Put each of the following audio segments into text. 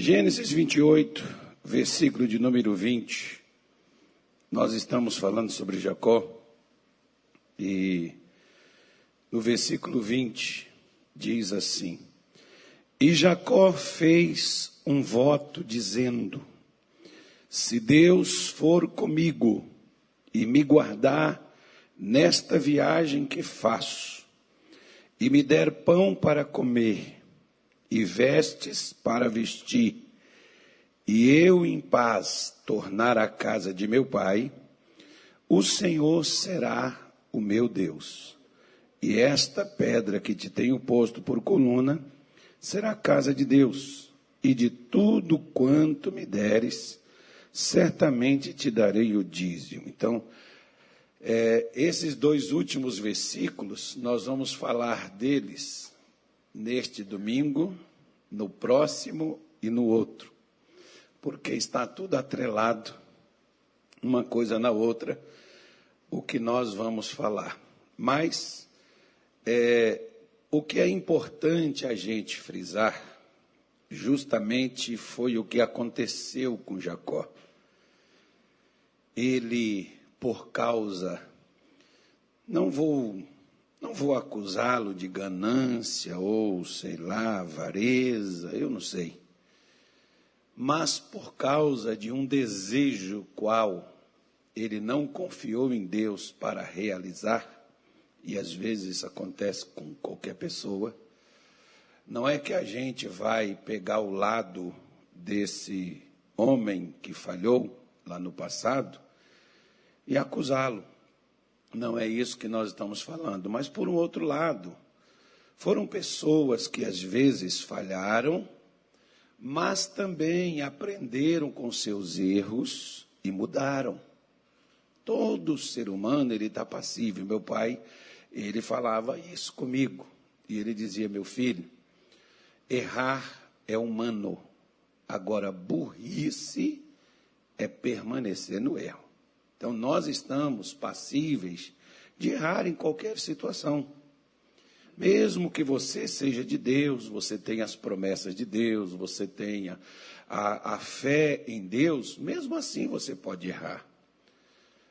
Gênesis 28, versículo de número 20. Nós estamos falando sobre Jacó e no versículo 20 diz assim: E Jacó fez um voto dizendo: Se Deus for comigo e me guardar nesta viagem que faço, e me der pão para comer e vestes para vestir, e eu em paz tornar a casa de meu pai, o Senhor será o meu Deus. E esta pedra que te tenho posto por coluna será a casa de Deus, e de tudo quanto me deres, certamente te darei o dízimo. Então, é, esses dois últimos versículos, nós vamos falar deles neste domingo, no próximo e no outro, porque está tudo atrelado, uma coisa na outra, o que nós vamos falar. Mas, é, o que é importante a gente frisar, justamente foi o que aconteceu com Jacó. Ele por causa, não vou, não vou acusá-lo de ganância ou, sei lá, avareza, eu não sei. Mas por causa de um desejo qual ele não confiou em Deus para realizar, e às vezes isso acontece com qualquer pessoa, não é que a gente vai pegar o lado desse homem que falhou lá no passado e acusá-lo. Não é isso que nós estamos falando. Mas, por um outro lado, foram pessoas que às vezes falharam, mas também aprenderam com seus erros e mudaram. Todo ser humano ele está passível. Meu pai, ele falava isso comigo. E ele dizia, meu filho, errar é humano. Agora, burrice é permanecer no erro. Então, nós estamos passíveis de errar em qualquer situação. Mesmo que você seja de Deus, você tenha as promessas de Deus, você tenha a, a fé em Deus, mesmo assim você pode errar.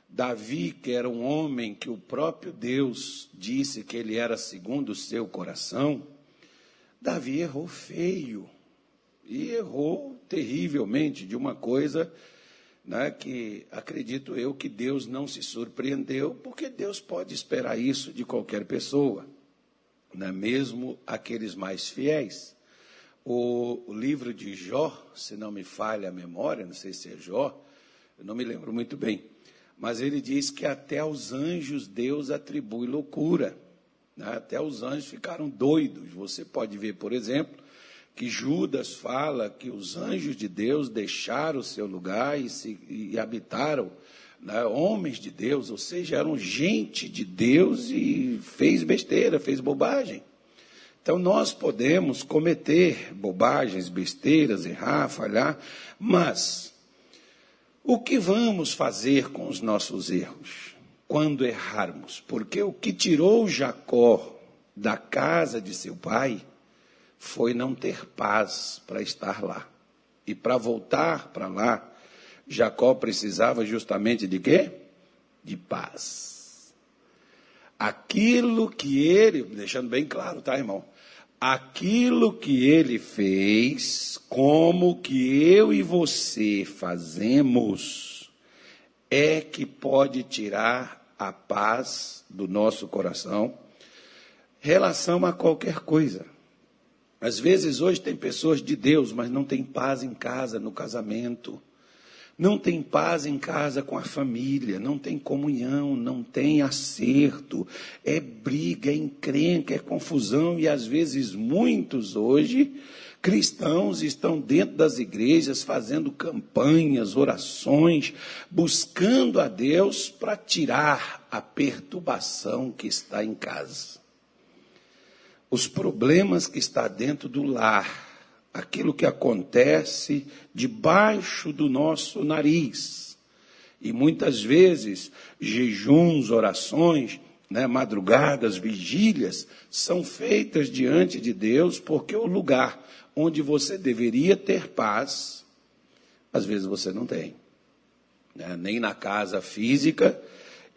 Davi, que era um homem que o próprio Deus disse que ele era segundo o seu coração, Davi errou feio e errou terrivelmente de uma coisa né, que acredito eu que Deus não se surpreendeu, porque Deus pode esperar isso de qualquer pessoa, né, mesmo aqueles mais fiéis. O, o, livro de Jó, se não me falha a memória, não sei se é Jó, eu não me lembro muito bem, mas ele diz que até aos anjos Deus atribui loucura. Né, até os anjos ficaram doidos. Você pode ver, por exemplo, que Judas fala que os anjos de Deus deixaram o seu lugar e, se, e habitaram né, homens de Deus, ou seja, eram gente de Deus e fez besteira, fez bobagem. Então nós podemos cometer bobagens, besteiras, errar, falhar, mas o que vamos fazer com os nossos erros quando errarmos? Porque o que tirou Jacó da casa de seu pai foi não ter paz para estar lá. E para voltar para lá, Jacó precisava justamente de quê? De paz. Aquilo que ele, deixando bem claro, tá, irmão? Aquilo que ele fez, como que eu e você fazemos, é que pode tirar a paz do nosso coração, relação a qualquer coisa. Às vezes hoje tem pessoas de Deus, mas não tem paz em casa, no casamento. Não tem paz em casa com a família, não tem comunhão, não tem acerto, é briga, é encrenca, é confusão. E às vezes muitos hoje cristãos estão dentro das igrejas fazendo campanhas, orações, buscando a Deus para tirar a perturbação que está em casa os problemas que está dentro do lar, aquilo que acontece debaixo do nosso nariz. E muitas vezes, jejuns, orações, né, madrugadas, vigílias, são feitas diante de Deus, porque o lugar onde você deveria ter paz, às vezes você não tem. Né, nem na casa física,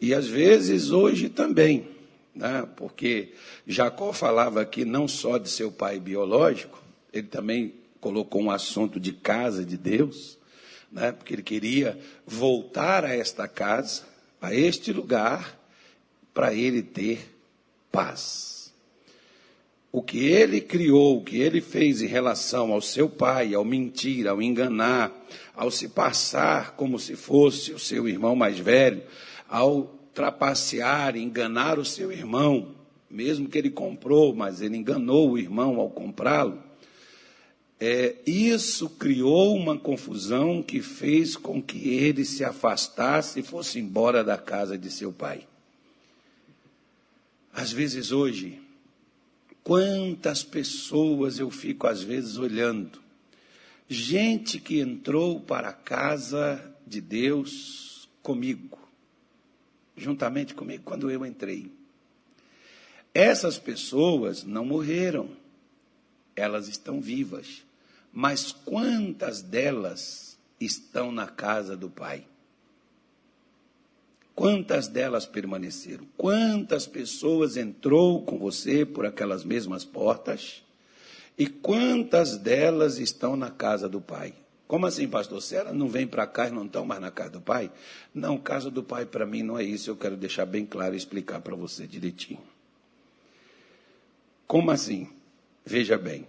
e às vezes hoje também. Né, porque Jacó falava aqui não só de seu pai biológico, ele também colocou um assunto de casa de Deus, né, porque ele queria voltar a esta casa, a este lugar, para ele ter paz. O que ele criou, o que ele fez em relação ao seu pai, ao mentir, ao enganar, ao se passar como se fosse o seu irmão mais velho, ao trapacear, enganar o seu irmão, mesmo que ele comprou, mas ele enganou o irmão ao comprá-lo. É, isso criou uma confusão que fez com que ele se afastasse e fosse embora da casa de seu pai. Às vezes hoje, quantas pessoas eu fico às vezes olhando, gente que entrou para a casa de Deus comigo, juntamente comigo quando eu entrei. Essas pessoas não morreram, elas estão vivas, mas quantas delas estão na casa do Pai? Quantas delas permaneceram? Quantas pessoas entrou com você por aquelas mesmas portas? E quantas delas estão na casa do Pai? Como assim, pastor? Se elas não vêm para cá e não estão mais na casa do Pai? Não, casa do Pai para mim não é isso. Eu quero deixar bem claro e explicar para você direitinho. Como assim? Veja bem.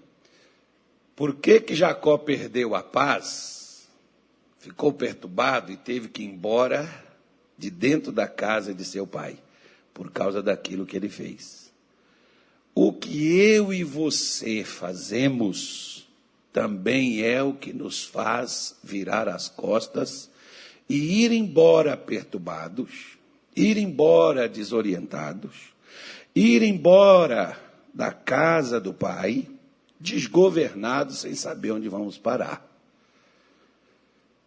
Por que, que Jacó perdeu a paz? Ficou perturbado e teve que ir embora de dentro da casa de seu pai, por causa daquilo que ele fez. O que eu e você fazemos também é o que nos faz virar as costas e ir embora perturbados, ir embora desorientados, ir embora da casa do pai, desgovernados sem saber onde vamos parar.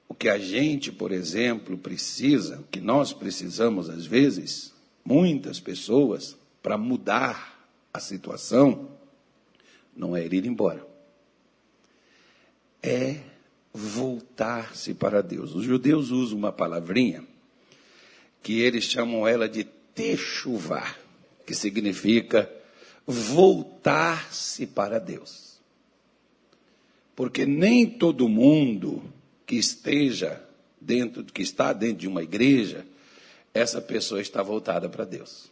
O que a gente, por exemplo, precisa, o que nós precisamos às vezes, muitas pessoas, para mudar a situação, não é ir embora. É voltar-se para Deus. Os judeus usam uma palavrinha que eles chamam ela de techuvá, que significa voltar-se para Deus. Porque nem todo mundo que esteja dentro, que está dentro de uma igreja, essa pessoa está voltada para Deus.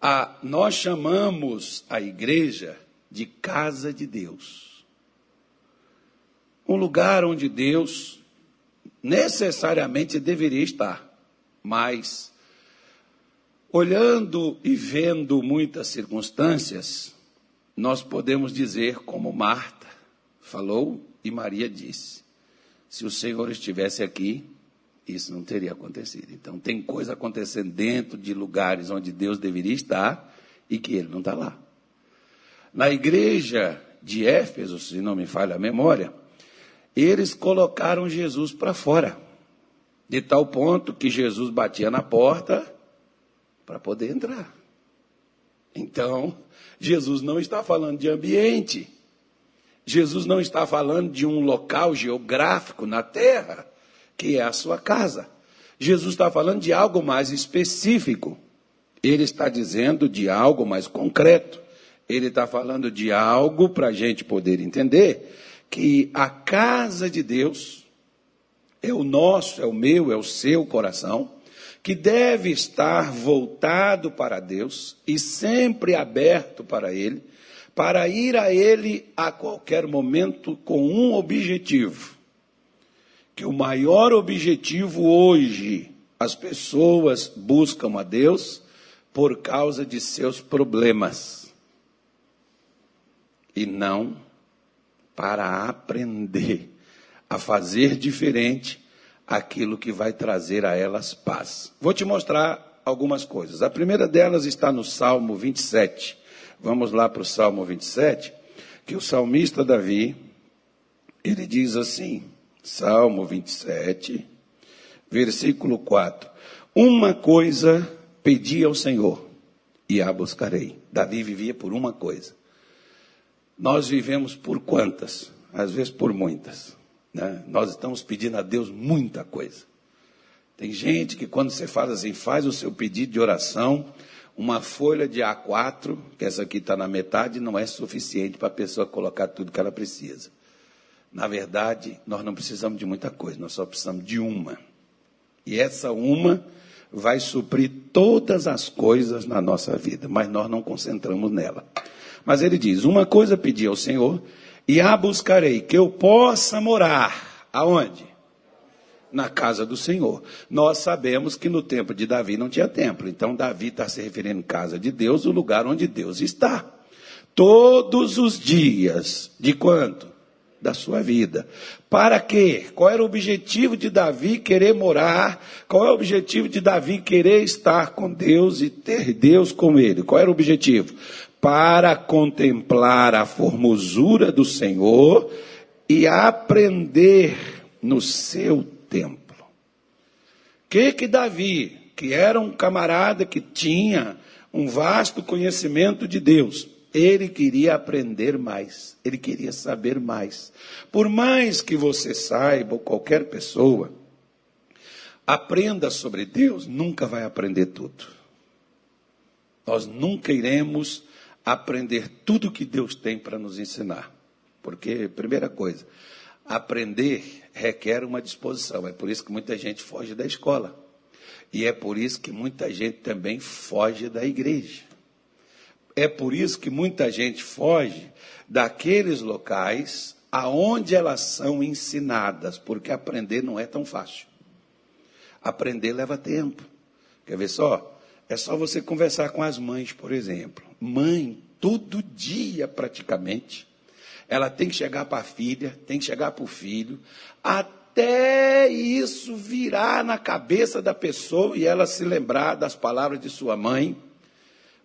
A, nós chamamos a igreja de casa de Deus. Um lugar onde Deus necessariamente deveria estar, mas olhando e vendo muitas circunstâncias, nós podemos dizer como Marta falou e Maria disse: se o Senhor estivesse aqui, isso não teria acontecido. Então, tem coisa acontecendo dentro de lugares onde Deus deveria estar e que ele não está lá. Na igreja de Éfeso, se não me falha a memória, eles colocaram Jesus para fora, de tal ponto que Jesus batia na porta para poder entrar. Então, Jesus não está falando de ambiente. Jesus não está falando de um local geográfico na terra, que é a sua casa. Jesus está falando de algo mais específico. Ele está dizendo de algo mais concreto. Ele está falando de algo para a gente poder entender que a casa de Deus é o nosso, é o meu, é o seu coração, que deve estar voltado para Deus e sempre aberto para Ele, para ir a Ele a qualquer momento com um objetivo. Que o maior objetivo hoje, as pessoas buscam a Deus por causa de seus problemas. E não para aprender a fazer diferente aquilo que vai trazer a elas paz. Vou te mostrar algumas coisas. A primeira delas está no Salmo 27. Vamos lá para o Salmo 27, que o salmista Davi, ele diz assim, Salmo 27, versículo 4: Uma coisa pedi ao Senhor e a buscarei. Davi vivia por uma coisa. Nós vivemos por quantas? Às vezes por muitas. Né? Nós estamos pedindo a Deus muita coisa. Tem gente que quando você fala assim, faz o seu pedido de oração, uma folha de A4, que essa aqui está na metade, não é suficiente para a pessoa colocar tudo que ela precisa. Na verdade, nós não precisamos de muita coisa, nós só precisamos de uma. E essa uma vai suprir todas as coisas na nossa vida, mas nós não concentramos nela. Mas ele diz: Uma coisa pedi ao Senhor, e a buscarei, que eu possa morar. Aonde? Na casa do Senhor. Nós sabemos que no tempo de Davi não tinha templo, então Davi está se referindo à casa de Deus, o lugar onde Deus está. Todos os dias, de quanto? da sua vida. Para quê? Qual era o objetivo de Davi querer morar? Qual é o objetivo de Davi querer estar com Deus e ter Deus com ele? Qual era o objetivo? Para contemplar a formosura do Senhor e aprender no seu templo. Que que Davi, que era um camarada que tinha um vasto conhecimento de Deus, ele queria aprender mais, ele queria saber mais. Por mais que você saiba, ou qualquer pessoa, aprenda sobre Deus, nunca vai aprender tudo. Nós nunca iremos aprender tudo que Deus tem para nos ensinar. Porque, primeira coisa, aprender requer uma disposição. É por isso que muita gente foge da escola. E é por isso que muita gente também foge da igreja. É por isso que muita gente foge daqueles locais aonde elas são ensinadas, porque aprender não é tão fácil. Aprender leva tempo. Quer ver só? É só você conversar com as mães, por exemplo. Mãe, todo dia praticamente, ela tem que chegar para a filha, tem que chegar para o filho, até isso virar na cabeça da pessoa e ela se lembrar das palavras de sua mãe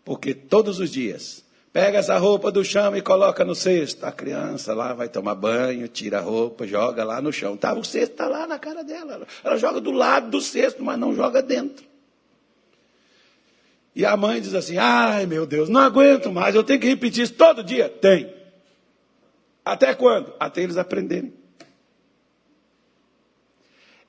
porque todos os dias, pega essa roupa do chão e coloca no cesto. A criança lá vai tomar banho, tira a roupa, joga lá no chão. Tá, o cesto está lá na cara dela. Ela joga do lado do cesto, mas não joga dentro. E a mãe diz assim: ai meu Deus, não aguento mais, eu tenho que repetir isso todo dia. Tem. Até quando? Até eles aprenderem.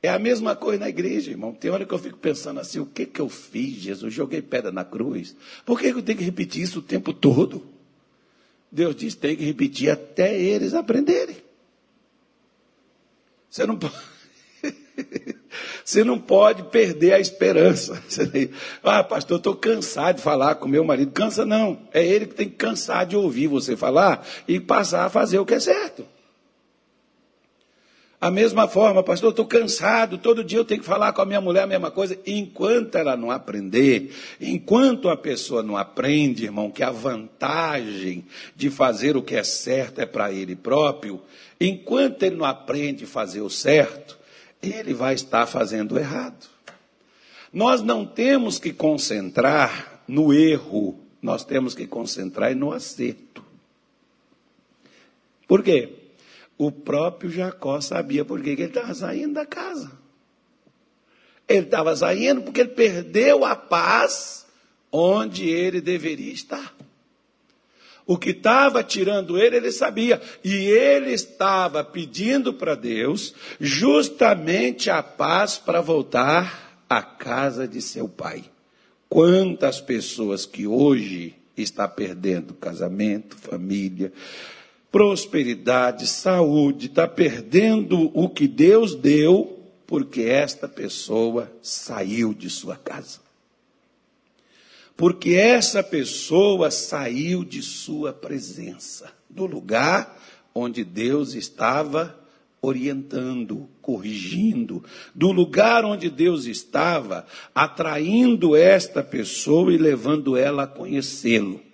É a mesma coisa na igreja, irmão. Tem hora que eu fico pensando assim: o que, que eu fiz, Jesus? Joguei pedra na cruz. Por que eu tenho que repetir isso o tempo todo? Deus diz: tem que repetir até eles aprenderem. Você não pode. Você não pode perder a esperança. Ah, pastor, estou cansado de falar com meu marido. Cansa não. É ele que tem que cansar de ouvir você falar e passar a fazer o que é certo. A mesma forma, pastor, estou cansado, todo dia eu tenho que falar com a minha mulher a mesma coisa. Enquanto ela não aprender, enquanto a pessoa não aprende, irmão, que a vantagem de fazer o que é certo é para ele próprio, enquanto ele não aprende a fazer o certo, ele vai estar fazendo errado. Nós não temos que concentrar no erro, nós temos que concentrar no acerto. Por quê? O próprio Jacó sabia por que ele estava saindo da casa. Ele estava saindo porque ele perdeu a paz onde ele deveria estar. O que estava tirando ele, ele sabia. E ele estava pedindo para Deus justamente a paz para voltar à casa de seu pai. Quantas pessoas que hoje está perdendo casamento, família, prosperidade, saúde, está perdendo o que Deus deu, porque esta pessoa saiu de sua casa. Porque essa pessoa saiu de sua presença, do lugar onde Deus estava orientando, corrigindo, do lugar onde Deus estava atraindo esta pessoa e levando ela a conhecê-lo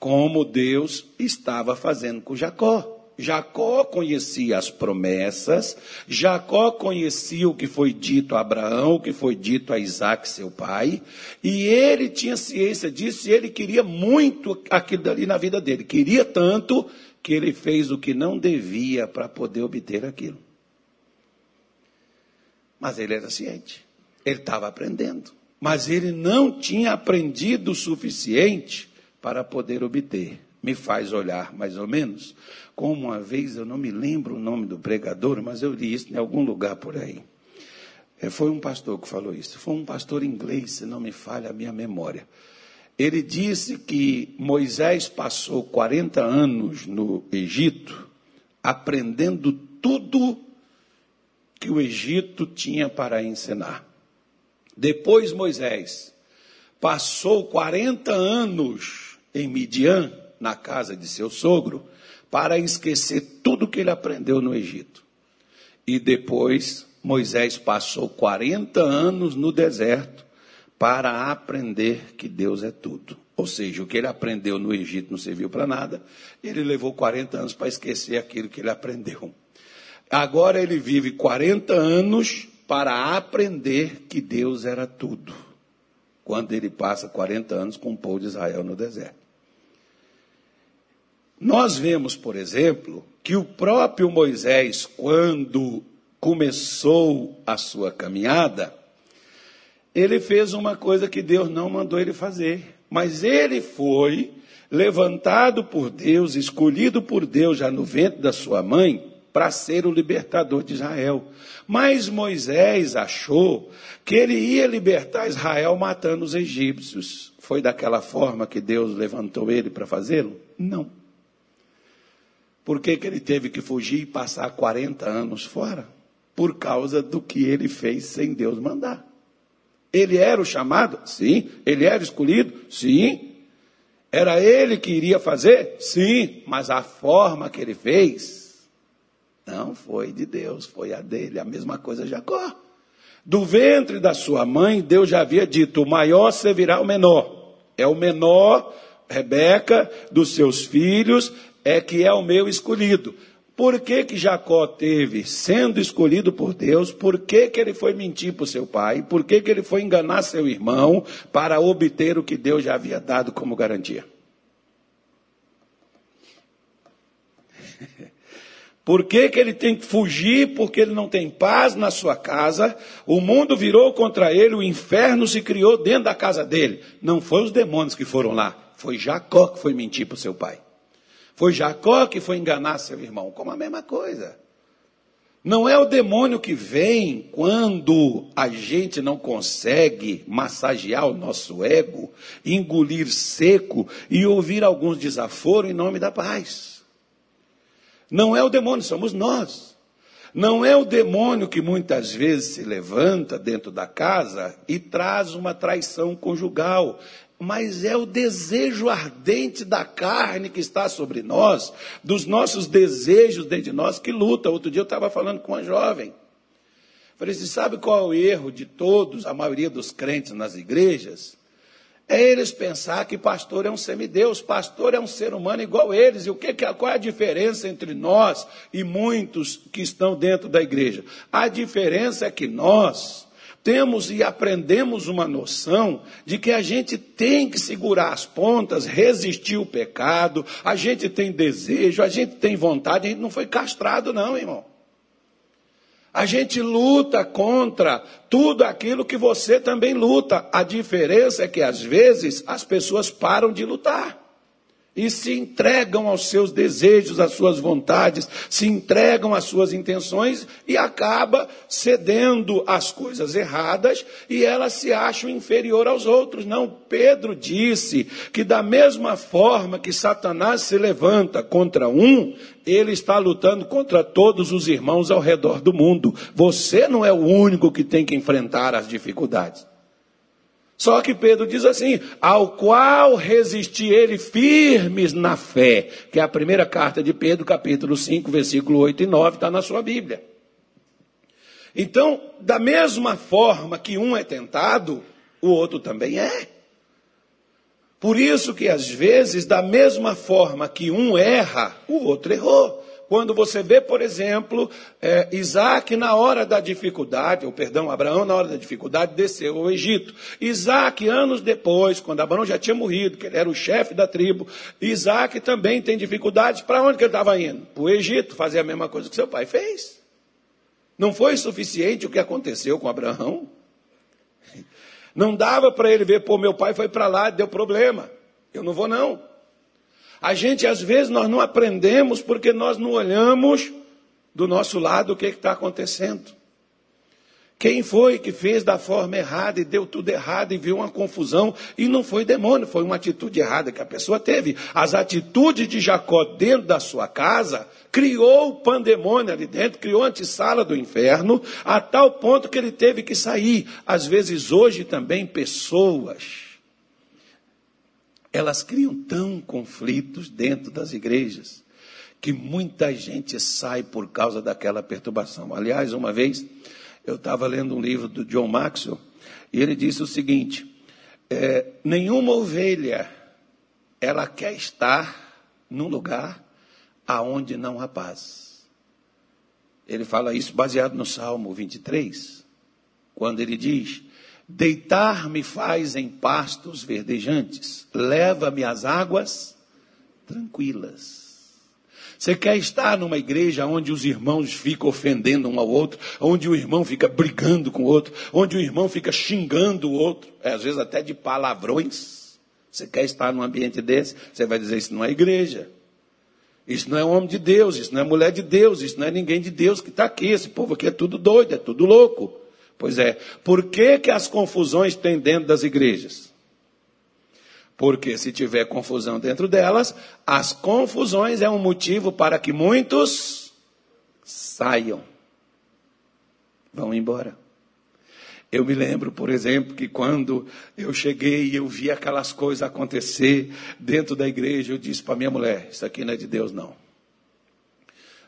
como Deus estava fazendo com Jacó. Jacó conhecia as promessas, Jacó conhecia o que foi dito a Abraão, o que foi dito a Isaac, seu pai, e ele tinha ciência disso e ele queria muito aquilo dali na vida dele. Queria tanto que ele fez o que não devia para poder obter aquilo. Mas ele era ciente, ele estava aprendendo. mas ele não tinha aprendido o suficiente para poder obter. Me faz olhar, mais ou menos, como uma vez, eu não me lembro o nome do pregador, mas eu li isso em algum lugar por aí. É, foi um pastor que falou isso. Foi um pastor inglês, se não me falha a minha memória. Ele disse que Moisés passou 40 anos no Egito aprendendo tudo que o Egito tinha para ensinar. Depois Moisés passou 40 anos em Midian, na casa de seu sogro, para esquecer tudo que ele aprendeu no Egito. E depois Moisés passou 40 anos no deserto para aprender que Deus é tudo. Ou seja, o que ele aprendeu no Egito não serviu para nada, ele levou 40 anos para esquecer aquilo que ele aprendeu. Agora ele vive 40 anos para aprender que Deus era tudo. Quando ele passa 40 anos com o povo de Israel no deserto. Nós vemos, por exemplo, que o próprio Moisés, quando começou a sua caminhada, ele fez uma coisa que Deus não mandou ele fazer. Mas ele foi levantado por Deus, escolhido por Deus já no ventre da sua mãe, para ser o libertador de Israel. Mas Moisés achou que ele ia libertar Israel matando os egípcios. Foi daquela forma que Deus levantou ele para fazê-lo? Não. Por que, que ele teve que fugir e passar 40 anos fora? por causa do que ele fez sem Deus mandar. Ele era o chamado? Sim. Ele era escolhido? Sim. Era ele que iria fazer? Sim. Mas a forma que ele fez não foi de Deus, foi a dele. A mesma coisa Jacó. Do ventre da sua mãe, Deus já havia dito: o maior servirá o menor. É o menor, Rebeca, dos seus filhos, é que é o meu escolhido. Por que, que Jacó teve, sendo escolhido por Deus, por que, que ele foi mentir para o seu pai? Por que, que ele foi enganar seu irmão para obter o que Deus já havia dado como garantia? Por que, que ele tem que fugir? Porque ele não tem paz na sua casa. O mundo virou contra ele, o inferno se criou dentro da casa dele. Não foi os demônios que foram lá, foi Jacó que foi mentir para o seu pai. Foi Jacó que foi enganar seu irmão, como a mesma coisa. Não é o demônio que vem quando a gente não consegue massagear o nosso ego, engolir seco e ouvir alguns desaforos em nome da paz. Não é o demônio, somos nós. Não é o demônio que muitas vezes se levanta dentro da casa e traz uma traição conjugal mas é o desejo ardente da carne que está sobre nós, dos nossos desejos dentro de nós que luta. Outro dia eu estava falando com uma jovem. Falei assim: sabe qual é o erro de todos, a maioria dos crentes nas igrejas? É eles pensar que pastor é um semideus, pastor é um ser humano igual eles. E o que, qual é a diferença entre nós e muitos que estão dentro da igreja? A diferença é que nós temos e aprendemos uma noção de que a gente tem que segurar as pontas, resistir o pecado, a gente tem desejo, a gente tem vontade, a gente não foi castrado, não, irmão. A gente luta contra tudo aquilo que você também luta. A diferença é que às vezes as pessoas param de lutar e se entregam aos seus desejos, às suas vontades, se entregam às suas intenções e acaba cedendo às coisas erradas e elas se acham inferior aos outros. Não, Pedro disse que da mesma forma que Satanás se levanta contra um, ele está lutando contra todos os irmãos ao redor do mundo. Você não é o único que tem que enfrentar as dificuldades. Só que Pedro diz assim: ao qual resisti ele firmes na fé, que é a primeira carta de Pedro, capítulo 5, versículo 8 e 9, está na sua Bíblia. Então, da mesma forma que um é tentado, o outro também é. Por isso que às vezes, da mesma forma que um erra, o outro errou. Quando você vê, por exemplo, é, Isaac na hora da dificuldade, ou perdão, Abraão na hora da dificuldade desceu ao Egito. Isaac, anos depois, quando Abraão já tinha morrido, que ele era o chefe da tribo, Isaac também tem dificuldades. Para onde que ele estava indo? Para o Egito, fazer a mesma coisa que seu pai fez. Não foi suficiente o que aconteceu com Abraão? Não dava para ele ver, pô, meu pai foi para lá, deu problema. Eu não vou não. A gente, às vezes, nós não aprendemos porque nós não olhamos do nosso lado o que está acontecendo. Quem foi que fez da forma errada e deu tudo errado e viu uma confusão? E não foi demônio, foi uma atitude errada que a pessoa teve. As atitudes de Jacó dentro da sua casa criou o pandemônio ali dentro, criou a antessala do inferno, a tal ponto que ele teve que sair. Às vezes, hoje também, pessoas, elas criam tão conflitos dentro das igrejas que muita gente sai por causa daquela perturbação. Aliás, uma vez eu estava lendo um livro do John Maxwell e ele disse o seguinte: é, nenhuma ovelha ela quer estar num lugar aonde não há paz. Ele fala isso baseado no Salmo 23, quando ele diz: Deitar-me faz em pastos verdejantes, leva-me às águas tranquilas. Você quer estar numa igreja onde os irmãos ficam ofendendo um ao outro, onde o irmão fica brigando com o outro, onde o irmão fica xingando o outro, é, às vezes até de palavrões. Você quer estar num ambiente desse? Você vai dizer: Isso não é igreja. Isso não é homem de Deus, isso não é mulher de Deus, isso não é ninguém de Deus que está aqui. Esse povo aqui é tudo doido, é tudo louco. Pois é, por que, que as confusões tem dentro das igrejas? Porque se tiver confusão dentro delas, as confusões é um motivo para que muitos saiam, vão embora. Eu me lembro, por exemplo, que quando eu cheguei e eu vi aquelas coisas acontecer dentro da igreja, eu disse para minha mulher: Isso aqui não é de Deus, não.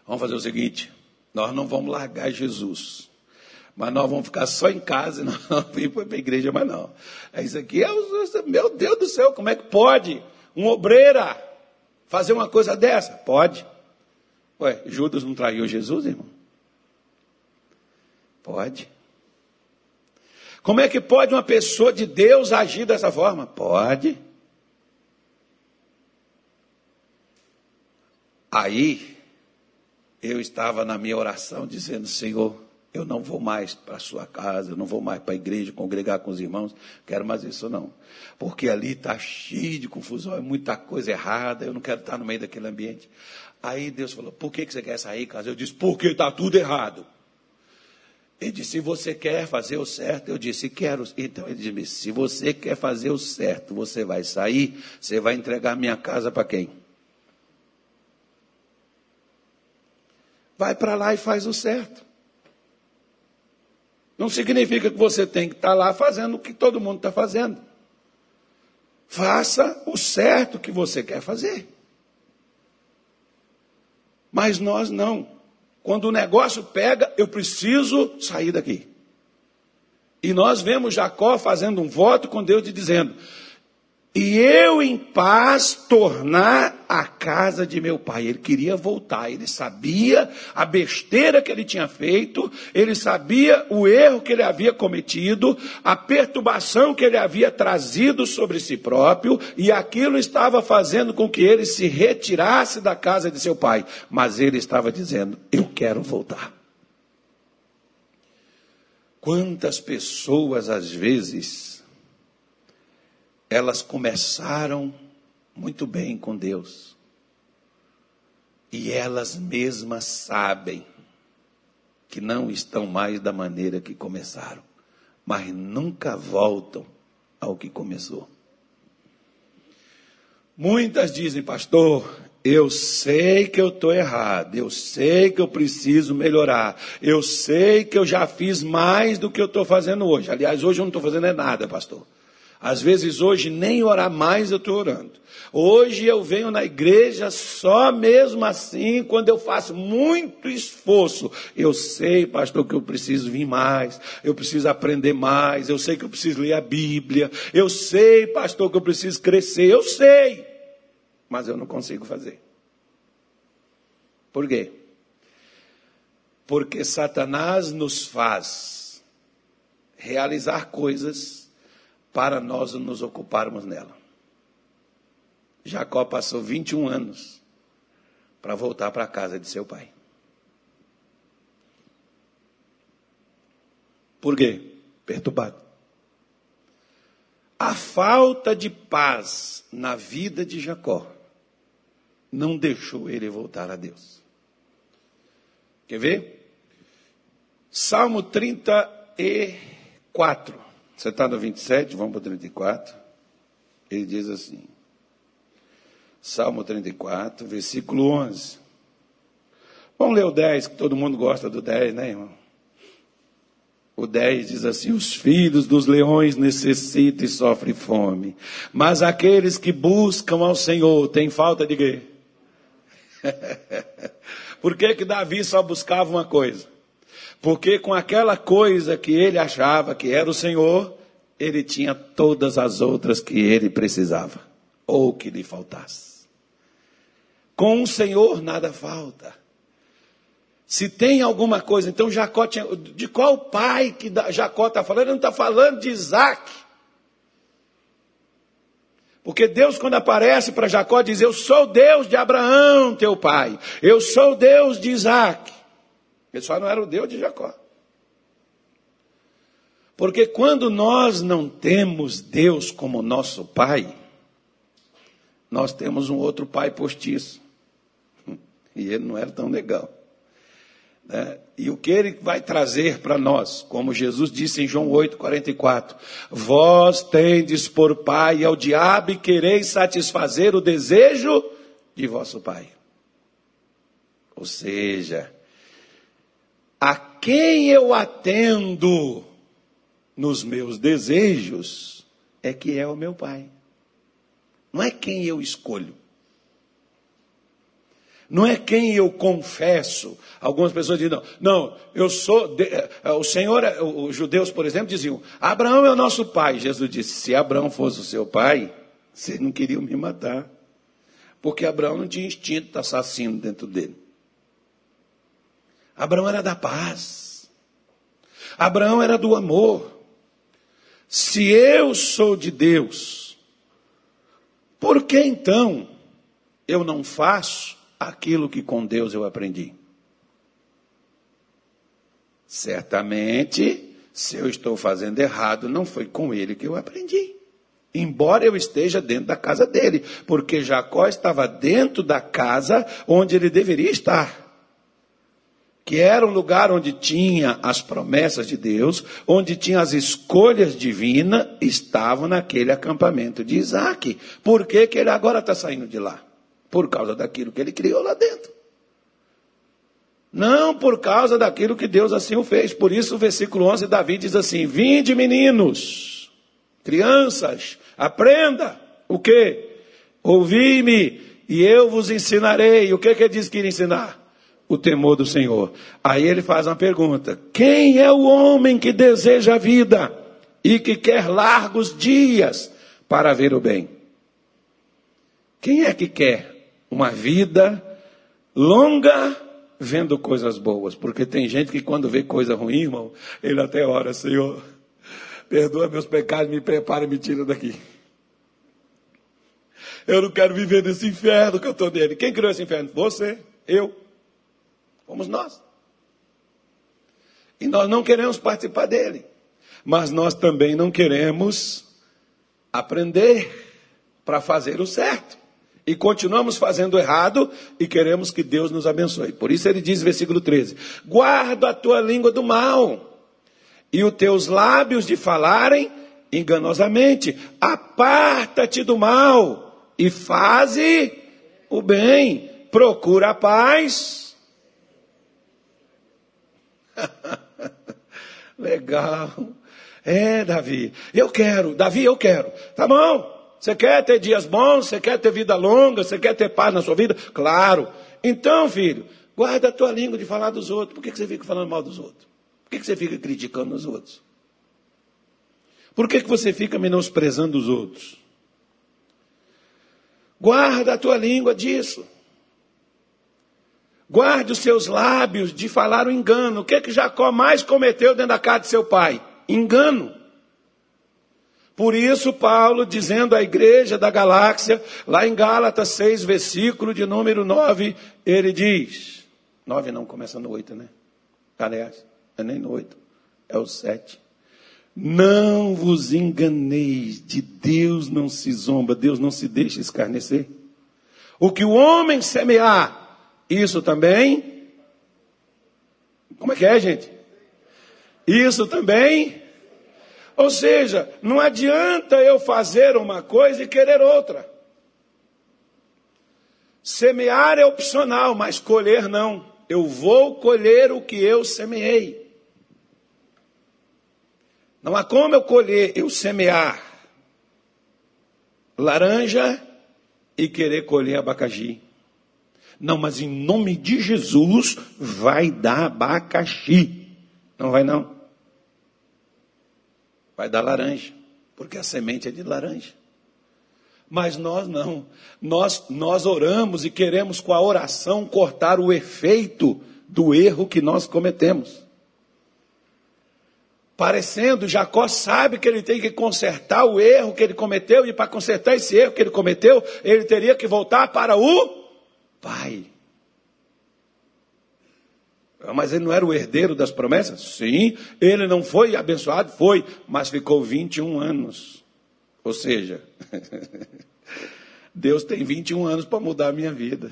Vamos fazer o seguinte: nós não vamos largar Jesus. Mas nós vamos ficar só em casa e não vamos ir para a igreja mais não. É isso aqui, é, meu Deus do céu, como é que pode um obreira fazer uma coisa dessa? Pode. Ué, Judas não traiu Jesus, irmão? Pode. Como é que pode uma pessoa de Deus agir dessa forma? Pode. Aí, eu estava na minha oração dizendo: Senhor, eu não vou mais para a sua casa, eu não vou mais para a igreja congregar com os irmãos, quero mais isso não. Porque ali está cheio de confusão, é muita coisa errada, eu não quero estar no meio daquele ambiente. Aí Deus falou: por que, que você quer sair, casa? Eu disse: porque está tudo errado. Ele disse: se você quer fazer o certo, eu disse: quero. Então ele disse: se você quer fazer o certo, você vai sair, você vai entregar minha casa para quem? Vai para lá e faz o certo. Não significa que você tem que estar lá fazendo o que todo mundo está fazendo. Faça o certo que você quer fazer. Mas nós não. Quando o negócio pega, eu preciso sair daqui. E nós vemos Jacó fazendo um voto com Deus e dizendo: e eu em paz tornar a casa de meu pai. Ele queria voltar, ele sabia a besteira que ele tinha feito, ele sabia o erro que ele havia cometido, a perturbação que ele havia trazido sobre si próprio, e aquilo estava fazendo com que ele se retirasse da casa de seu pai. Mas ele estava dizendo: Eu quero voltar. Quantas pessoas às vezes elas começaram muito bem com Deus. E elas mesmas sabem que não estão mais da maneira que começaram, mas nunca voltam ao que começou. Muitas dizem, pastor, eu sei que eu estou errado, eu sei que eu preciso melhorar, eu sei que eu já fiz mais do que eu estou fazendo hoje. Aliás, hoje eu não estou fazendo é nada, pastor. Às vezes hoje nem orar mais eu estou orando. Hoje eu venho na igreja só mesmo assim, quando eu faço muito esforço. Eu sei, pastor, que eu preciso vir mais, eu preciso aprender mais, eu sei que eu preciso ler a Bíblia, eu sei, pastor, que eu preciso crescer, eu sei, mas eu não consigo fazer. Por quê? Porque Satanás nos faz realizar coisas para nós nos ocuparmos nela. Jacó passou 21 anos para voltar para a casa de seu pai. Por quê? Perturbado. A falta de paz na vida de Jacó não deixou ele voltar a Deus. Quer ver? Salmo 34. Você está no 27, vamos para o 34. Ele diz assim: Salmo 34, versículo 11. Vamos ler o 10, que todo mundo gosta do 10, né, irmão? O 10 diz assim: Os filhos dos leões necessitam e sofrem fome, mas aqueles que buscam ao Senhor têm falta de quê? Por que, que Davi só buscava uma coisa? Porque com aquela coisa que ele achava que era o Senhor, ele tinha todas as outras que ele precisava, ou que lhe faltasse. Com o Senhor nada falta. Se tem alguma coisa, então Jacó tinha. De qual pai que Jacó está falando? Ele não está falando de Isaac. Porque Deus, quando aparece para Jacó, diz: Eu sou Deus de Abraão, teu pai. Eu sou Deus de Isaac. Ele só não era o Deus de Jacó. Porque quando nós não temos Deus como nosso pai, nós temos um outro pai postiço. E ele não era tão legal. Né? E o que ele vai trazer para nós, como Jesus disse em João 8, 44, vós tendes por pai ao diabo e quereis satisfazer o desejo de vosso pai. Ou seja, a quem eu atendo nos meus desejos é que é o meu pai. Não é quem eu escolho não é quem eu confesso. Algumas pessoas dizem, não, não eu sou. De, eh, o Senhor, eh, os judeus, por exemplo, diziam: Abraão é o nosso pai. Jesus disse: se Abraão fosse o seu pai, vocês não queriam me matar. Porque Abraão não tinha instinto assassino dentro dele. Abraão era da paz. Abraão era do amor. Se eu sou de Deus, por que então eu não faço aquilo que com Deus eu aprendi. Certamente, se eu estou fazendo errado, não foi com ele que eu aprendi. Embora eu esteja dentro da casa dele, porque Jacó estava dentro da casa onde ele deveria estar. Que era um lugar onde tinha as promessas de Deus, onde tinha as escolhas divinas, estavam naquele acampamento de Isaac. Por que, que ele agora está saindo de lá? por causa daquilo que ele criou lá dentro. Não por causa daquilo que Deus assim o fez. Por isso, o versículo 11, Davi diz assim: Vinde, meninos, crianças, aprenda o que? Ouvi-me e eu vos ensinarei. O que, que ele diz que iria ensinar? O temor do Senhor. Aí ele faz uma pergunta: Quem é o homem que deseja a vida e que quer largos dias para ver o bem? Quem é que quer uma vida longa vendo coisas boas. Porque tem gente que quando vê coisa ruim, irmão, ele até ora, Senhor, perdoa meus pecados, me prepara e me tira daqui. Eu não quero viver nesse inferno que eu estou nele. Quem criou esse inferno? Você, eu. Fomos nós. E nós não queremos participar dele. Mas nós também não queremos aprender para fazer o certo e continuamos fazendo errado e queremos que Deus nos abençoe. Por isso ele diz, versículo 13: Guarda a tua língua do mal e os teus lábios de falarem enganosamente. Aparta-te do mal e faze o bem. Procura a paz. Legal. É, Davi. Eu quero. Davi, eu quero. Tá bom. Você quer ter dias bons? Você quer ter vida longa? Você quer ter paz na sua vida? Claro. Então, filho, guarda a tua língua de falar dos outros. Por que você fica falando mal dos outros? Por que você fica criticando os outros? Por que você fica menosprezando os outros? Guarda a tua língua disso. Guarde os seus lábios de falar o engano. O que, que Jacó mais cometeu dentro da casa de seu pai? Engano. Por isso, Paulo, dizendo à igreja da galáxia, lá em Gálatas 6, versículo de número 9, ele diz: 9 não, começa no 8, né? Aliás, é nem no 8, é o 7. Não vos enganeis, de Deus não se zomba, Deus não se deixa escarnecer. O que o homem semear, isso também. Como é que é, gente? Isso também. Ou seja, não adianta eu fazer uma coisa e querer outra. Semear é opcional, mas colher não. Eu vou colher o que eu semeei. Não há como eu colher, eu semear laranja e querer colher abacaxi. Não, mas em nome de Jesus vai dar abacaxi. Não vai não. Vai dar laranja, porque a semente é de laranja. Mas nós não. Nós nós oramos e queremos com a oração cortar o efeito do erro que nós cometemos parecendo, Jacó sabe que ele tem que consertar o erro que ele cometeu, e para consertar esse erro que ele cometeu, ele teria que voltar para o pai. Ah, mas ele não era o herdeiro das promessas? Sim, ele não foi abençoado, foi, mas ficou 21 anos. Ou seja, Deus tem 21 anos para mudar a minha vida.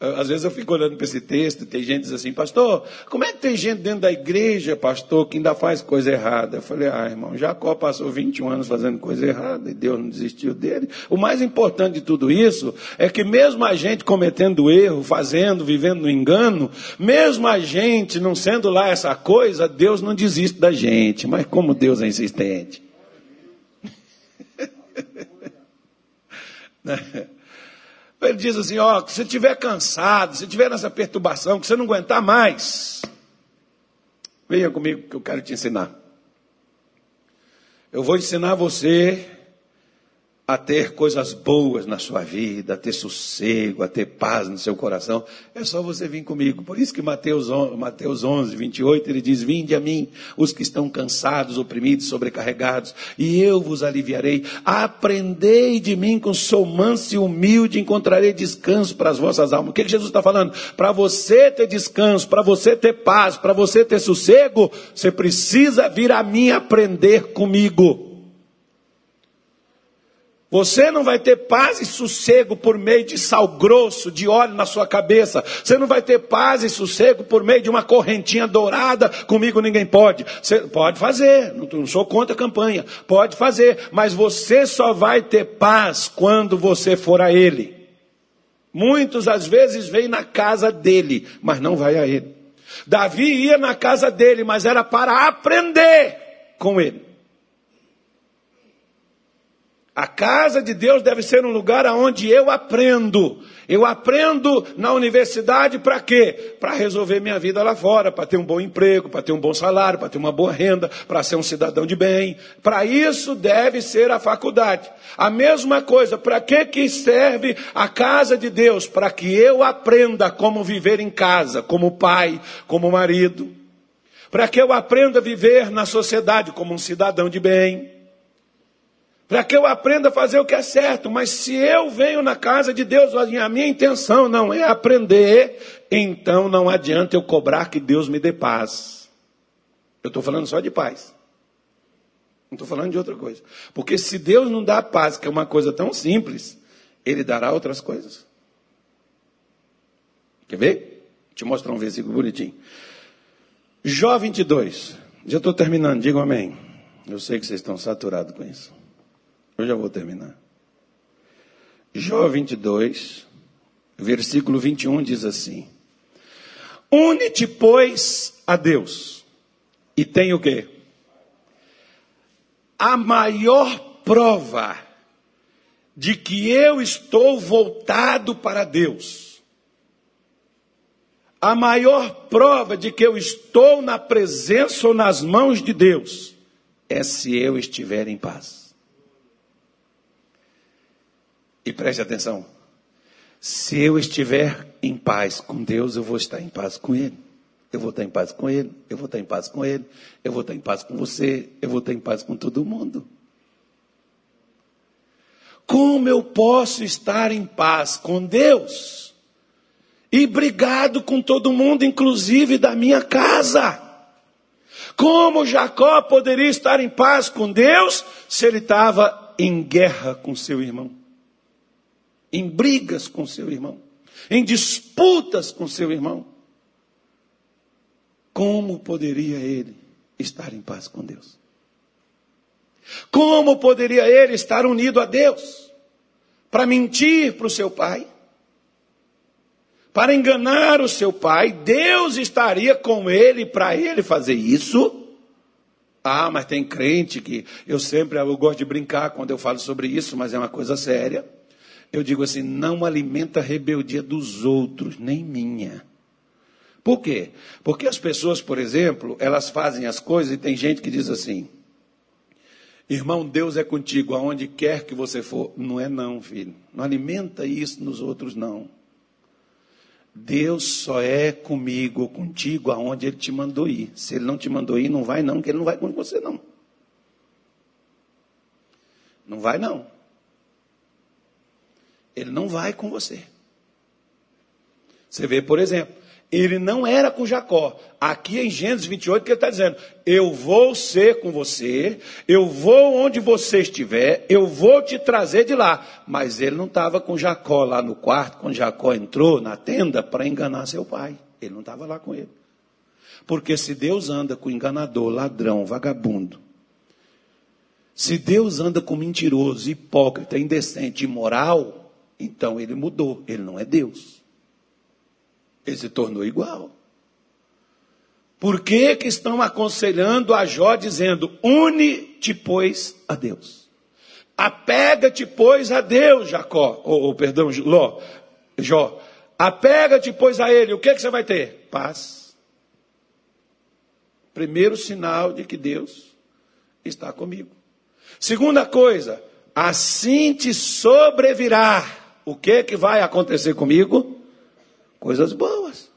Às vezes eu fico olhando para esse texto, tem gente que diz assim, pastor, como é que tem gente dentro da igreja, pastor, que ainda faz coisa errada? Eu falei, ah, irmão, Jacó passou 21 anos fazendo coisa errada e Deus não desistiu dele. O mais importante de tudo isso é que mesmo a gente cometendo erro, fazendo, vivendo no engano, mesmo a gente não sendo lá essa coisa, Deus não desiste da gente. Mas como Deus é insistente. Ele diz assim: ó, se você estiver cansado, se estiver nessa perturbação, que você não aguentar mais, venha comigo que eu quero te ensinar. Eu vou ensinar você a ter coisas boas na sua vida, a ter sossego, a ter paz no seu coração, é só você vir comigo. Por isso que Mateus, Mateus 11, 28, ele diz: Vinde a mim, os que estão cansados, oprimidos, sobrecarregados, e eu vos aliviarei. Aprendei de mim, com sou manso e humilde, encontrarei descanso para as vossas almas. O que, que Jesus está falando? Para você ter descanso, para você ter paz, para você ter sossego, você precisa vir a mim aprender comigo. Você não vai ter paz e sossego por meio de sal grosso, de óleo na sua cabeça. Você não vai ter paz e sossego por meio de uma correntinha dourada. Comigo ninguém pode. Você pode fazer, não sou contra a campanha. Pode fazer, mas você só vai ter paz quando você for a Ele. Muitos às vezes vêm na casa dele, mas não vai a Ele. Davi ia na casa dele, mas era para aprender com ele. A casa de Deus deve ser um lugar onde eu aprendo. Eu aprendo na universidade para quê? Para resolver minha vida lá fora, para ter um bom emprego, para ter um bom salário, para ter uma boa renda, para ser um cidadão de bem. Para isso deve ser a faculdade. A mesma coisa, para que que serve a casa de Deus? Para que eu aprenda como viver em casa, como pai, como marido. Para que eu aprenda a viver na sociedade como um cidadão de bem para que eu aprenda a fazer o que é certo. Mas se eu venho na casa de Deus, a minha intenção não é aprender, então não adianta eu cobrar que Deus me dê paz. Eu estou falando só de paz. Não estou falando de outra coisa. Porque se Deus não dá paz, que é uma coisa tão simples, Ele dará outras coisas. Quer ver? Vou te mostrar um versículo bonitinho. Jó 22. Já estou terminando, digam amém. Eu sei que vocês estão saturados com isso. Eu já vou terminar. Jó 22, versículo 21 diz assim: Une-te, pois, a Deus, e tem o quê? A maior prova de que eu estou voltado para Deus. A maior prova de que eu estou na presença ou nas mãos de Deus é se eu estiver em paz. E preste atenção: se eu estiver em paz com Deus, eu vou estar em paz com Ele. Eu vou estar em paz com Ele, eu vou estar em paz com Ele, eu vou estar em paz com você, eu vou estar em paz com todo mundo. Como eu posso estar em paz com Deus e brigado com todo mundo, inclusive da minha casa? Como Jacó poderia estar em paz com Deus se ele estava em guerra com seu irmão? Em brigas com seu irmão? Em disputas com seu irmão? Como poderia ele estar em paz com Deus? Como poderia ele estar unido a Deus? Para mentir para o seu pai? Para enganar o seu pai? Deus estaria com ele para ele fazer isso? Ah, mas tem crente que eu sempre eu gosto de brincar quando eu falo sobre isso, mas é uma coisa séria. Eu digo assim: não alimenta a rebeldia dos outros, nem minha. Por quê? Porque as pessoas, por exemplo, elas fazem as coisas e tem gente que diz assim: Irmão, Deus é contigo aonde quer que você for. Não é não, filho. Não alimenta isso nos outros não. Deus só é comigo contigo aonde ele te mandou ir. Se ele não te mandou ir, não vai não, que ele não vai com você não. Não vai não. Ele não vai com você. Você vê, por exemplo, ele não era com Jacó. Aqui em Gênesis 28, que ele está dizendo: Eu vou ser com você, eu vou onde você estiver, eu vou te trazer de lá. Mas ele não estava com Jacó lá no quarto, quando Jacó entrou na tenda para enganar seu pai. Ele não estava lá com ele. Porque se Deus anda com enganador, ladrão, vagabundo, se Deus anda com mentiroso, hipócrita, indecente, imoral, então ele mudou, ele não é Deus. Ele se tornou igual. Por que, que estão aconselhando a Jó dizendo: une-te, pois, a Deus? Apega-te, pois, a Deus, Jacó, ou, ou perdão, Ló, Jó. Apega-te, pois, a Ele. O que, que você vai ter? Paz. Primeiro sinal de que Deus está comigo. Segunda coisa, assim te sobrevirá. O que, que vai acontecer comigo? coisas boas.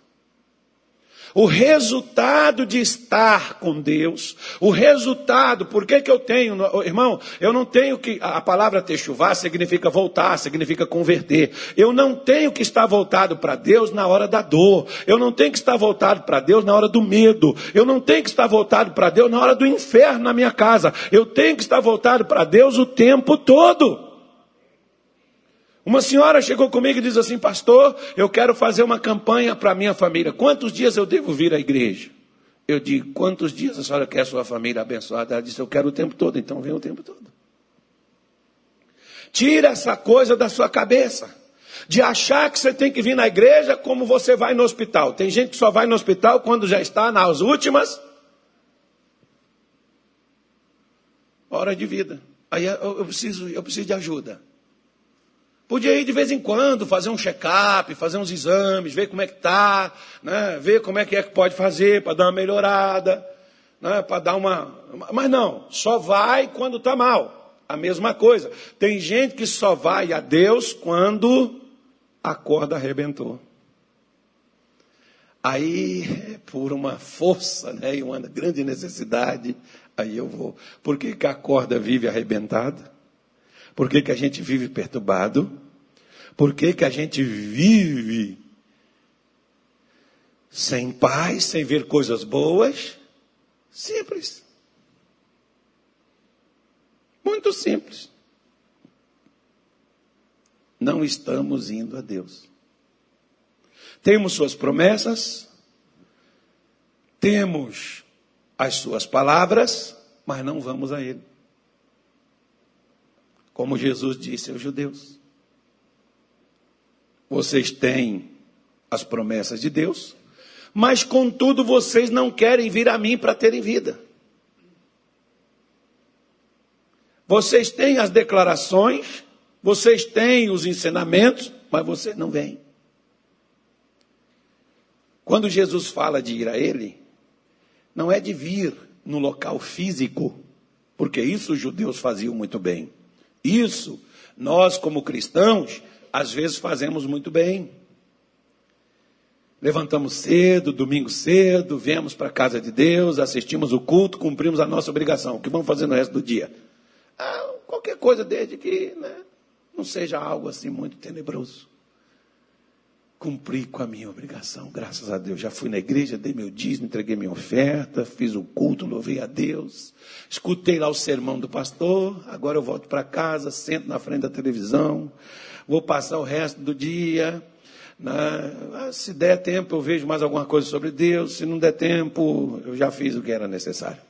O resultado de estar com Deus, o resultado, por que, que eu tenho, irmão, eu não tenho que, a palavra techuvá significa voltar, significa converter. Eu não tenho que estar voltado para Deus na hora da dor, eu não tenho que estar voltado para Deus na hora do medo, eu não tenho que estar voltado para Deus na hora do inferno na minha casa, eu tenho que estar voltado para Deus o tempo todo. Uma senhora chegou comigo e disse assim: Pastor, eu quero fazer uma campanha para minha família. Quantos dias eu devo vir à igreja? Eu digo: Quantos dias a senhora quer a sua família abençoada? Ela disse: Eu quero o tempo todo. Então vem o tempo todo. Tira essa coisa da sua cabeça. De achar que você tem que vir na igreja como você vai no hospital. Tem gente que só vai no hospital quando já está nas últimas horas de vida. Aí eu preciso, eu preciso de ajuda. Podia ir de vez em quando, fazer um check-up, fazer uns exames, ver como é que está, né? ver como é que é que pode fazer para dar uma melhorada, né? para dar uma. Mas não, só vai quando está mal. A mesma coisa. Tem gente que só vai a Deus quando a corda arrebentou. Aí, por uma força né, e uma grande necessidade, aí eu vou. Por que, que a corda vive arrebentada? Por que, que a gente vive perturbado? Por que, que a gente vive sem paz, sem ver coisas boas? Simples. Muito simples. Não estamos indo a Deus. Temos suas promessas, temos as suas palavras, mas não vamos a Ele. Como Jesus disse aos judeus. Vocês têm as promessas de Deus, mas contudo vocês não querem vir a mim para terem vida. Vocês têm as declarações, vocês têm os ensinamentos, mas vocês não vêm. Quando Jesus fala de ir a Ele, não é de vir no local físico, porque isso os judeus faziam muito bem. Isso, nós como cristãos, às vezes fazemos muito bem. Levantamos cedo, domingo cedo, viemos para a casa de Deus, assistimos o culto, cumprimos a nossa obrigação. O que vamos fazer no resto do dia? Ah, qualquer coisa desde que né, não seja algo assim muito tenebroso. Cumpri com a minha obrigação, graças a Deus. Já fui na igreja, dei meu dízimo, entreguei minha oferta, fiz o culto, louvei a Deus. Escutei lá o sermão do pastor, agora eu volto para casa, sento na frente da televisão, vou passar o resto do dia. Né? Se der tempo, eu vejo mais alguma coisa sobre Deus. Se não der tempo, eu já fiz o que era necessário.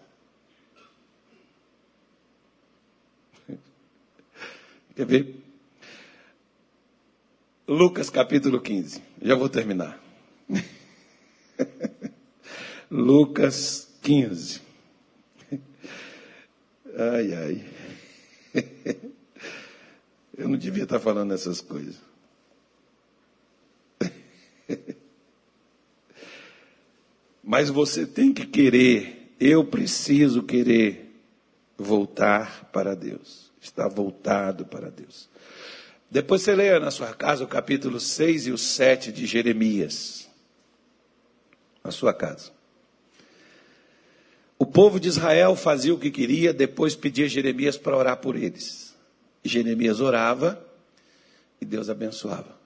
Quer ver? Lucas capítulo 15. Já vou terminar. Lucas 15. Ai, ai. Eu não devia estar falando essas coisas. Mas você tem que querer, eu preciso querer voltar para Deus. Estar voltado para Deus. Depois você leia na sua casa o capítulo 6 e o 7 de Jeremias. Na sua casa. O povo de Israel fazia o que queria, depois pedia Jeremias para orar por eles. E Jeremias orava e Deus abençoava.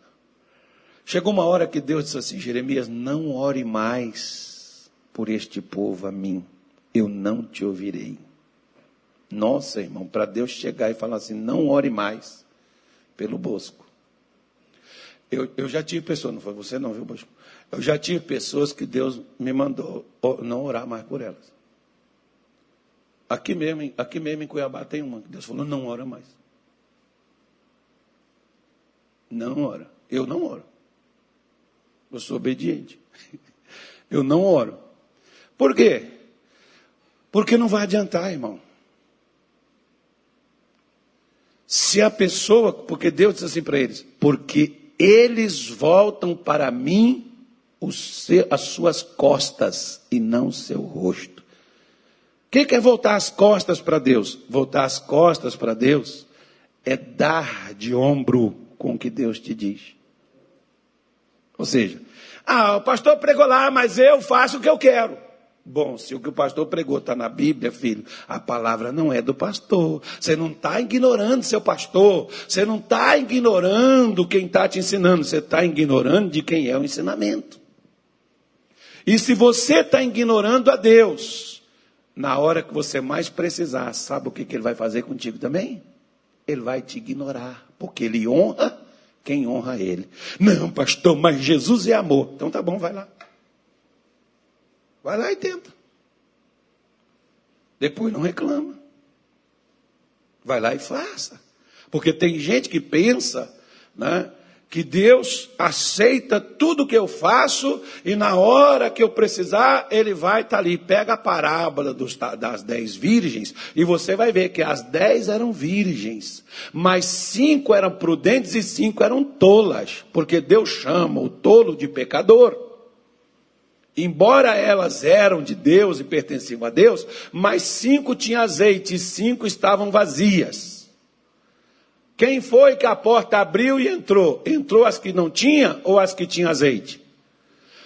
Chegou uma hora que Deus disse assim: Jeremias, não ore mais por este povo a mim, eu não te ouvirei. Nossa, irmão, para Deus chegar e falar assim: não ore mais pelo Bosco. Eu, eu já tive pessoas, não foi você não, viu, Bosco? Eu já tive pessoas que Deus me mandou não orar mais por elas. Aqui mesmo, aqui mesmo em Cuiabá tem uma que Deus falou, não ora mais. Não ora. Eu não oro. Eu sou obediente. Eu não oro. Por quê? Porque não vai adiantar, irmão. Se a pessoa, porque Deus disse assim para eles, porque eles voltam para mim seu, as suas costas e não seu rosto. O que é voltar as costas para Deus? Voltar as costas para Deus é dar de ombro com o que Deus te diz. Ou seja, ah, o pastor pregou lá, mas eu faço o que eu quero. Bom, se o que o pastor pregou está na Bíblia, filho, a palavra não é do pastor. Você não está ignorando seu pastor. Você não está ignorando quem está te ensinando. Você está ignorando de quem é o ensinamento. E se você está ignorando a Deus, na hora que você mais precisar, sabe o que, que ele vai fazer contigo também? Ele vai te ignorar, porque ele honra quem honra ele. Não, pastor, mas Jesus é amor. Então tá bom, vai lá. Vai lá e tenta. Depois não reclama. Vai lá e faça. Porque tem gente que pensa, né, que Deus aceita tudo que eu faço e na hora que eu precisar, Ele vai estar tá ali. Pega a parábola dos, das dez virgens e você vai ver que as dez eram virgens, mas cinco eram prudentes e cinco eram tolas, porque Deus chama o tolo de pecador. Embora elas eram de Deus e pertenciam a Deus, mas cinco tinham azeite e cinco estavam vazias. Quem foi que a porta abriu e entrou? Entrou as que não tinham ou as que tinham azeite?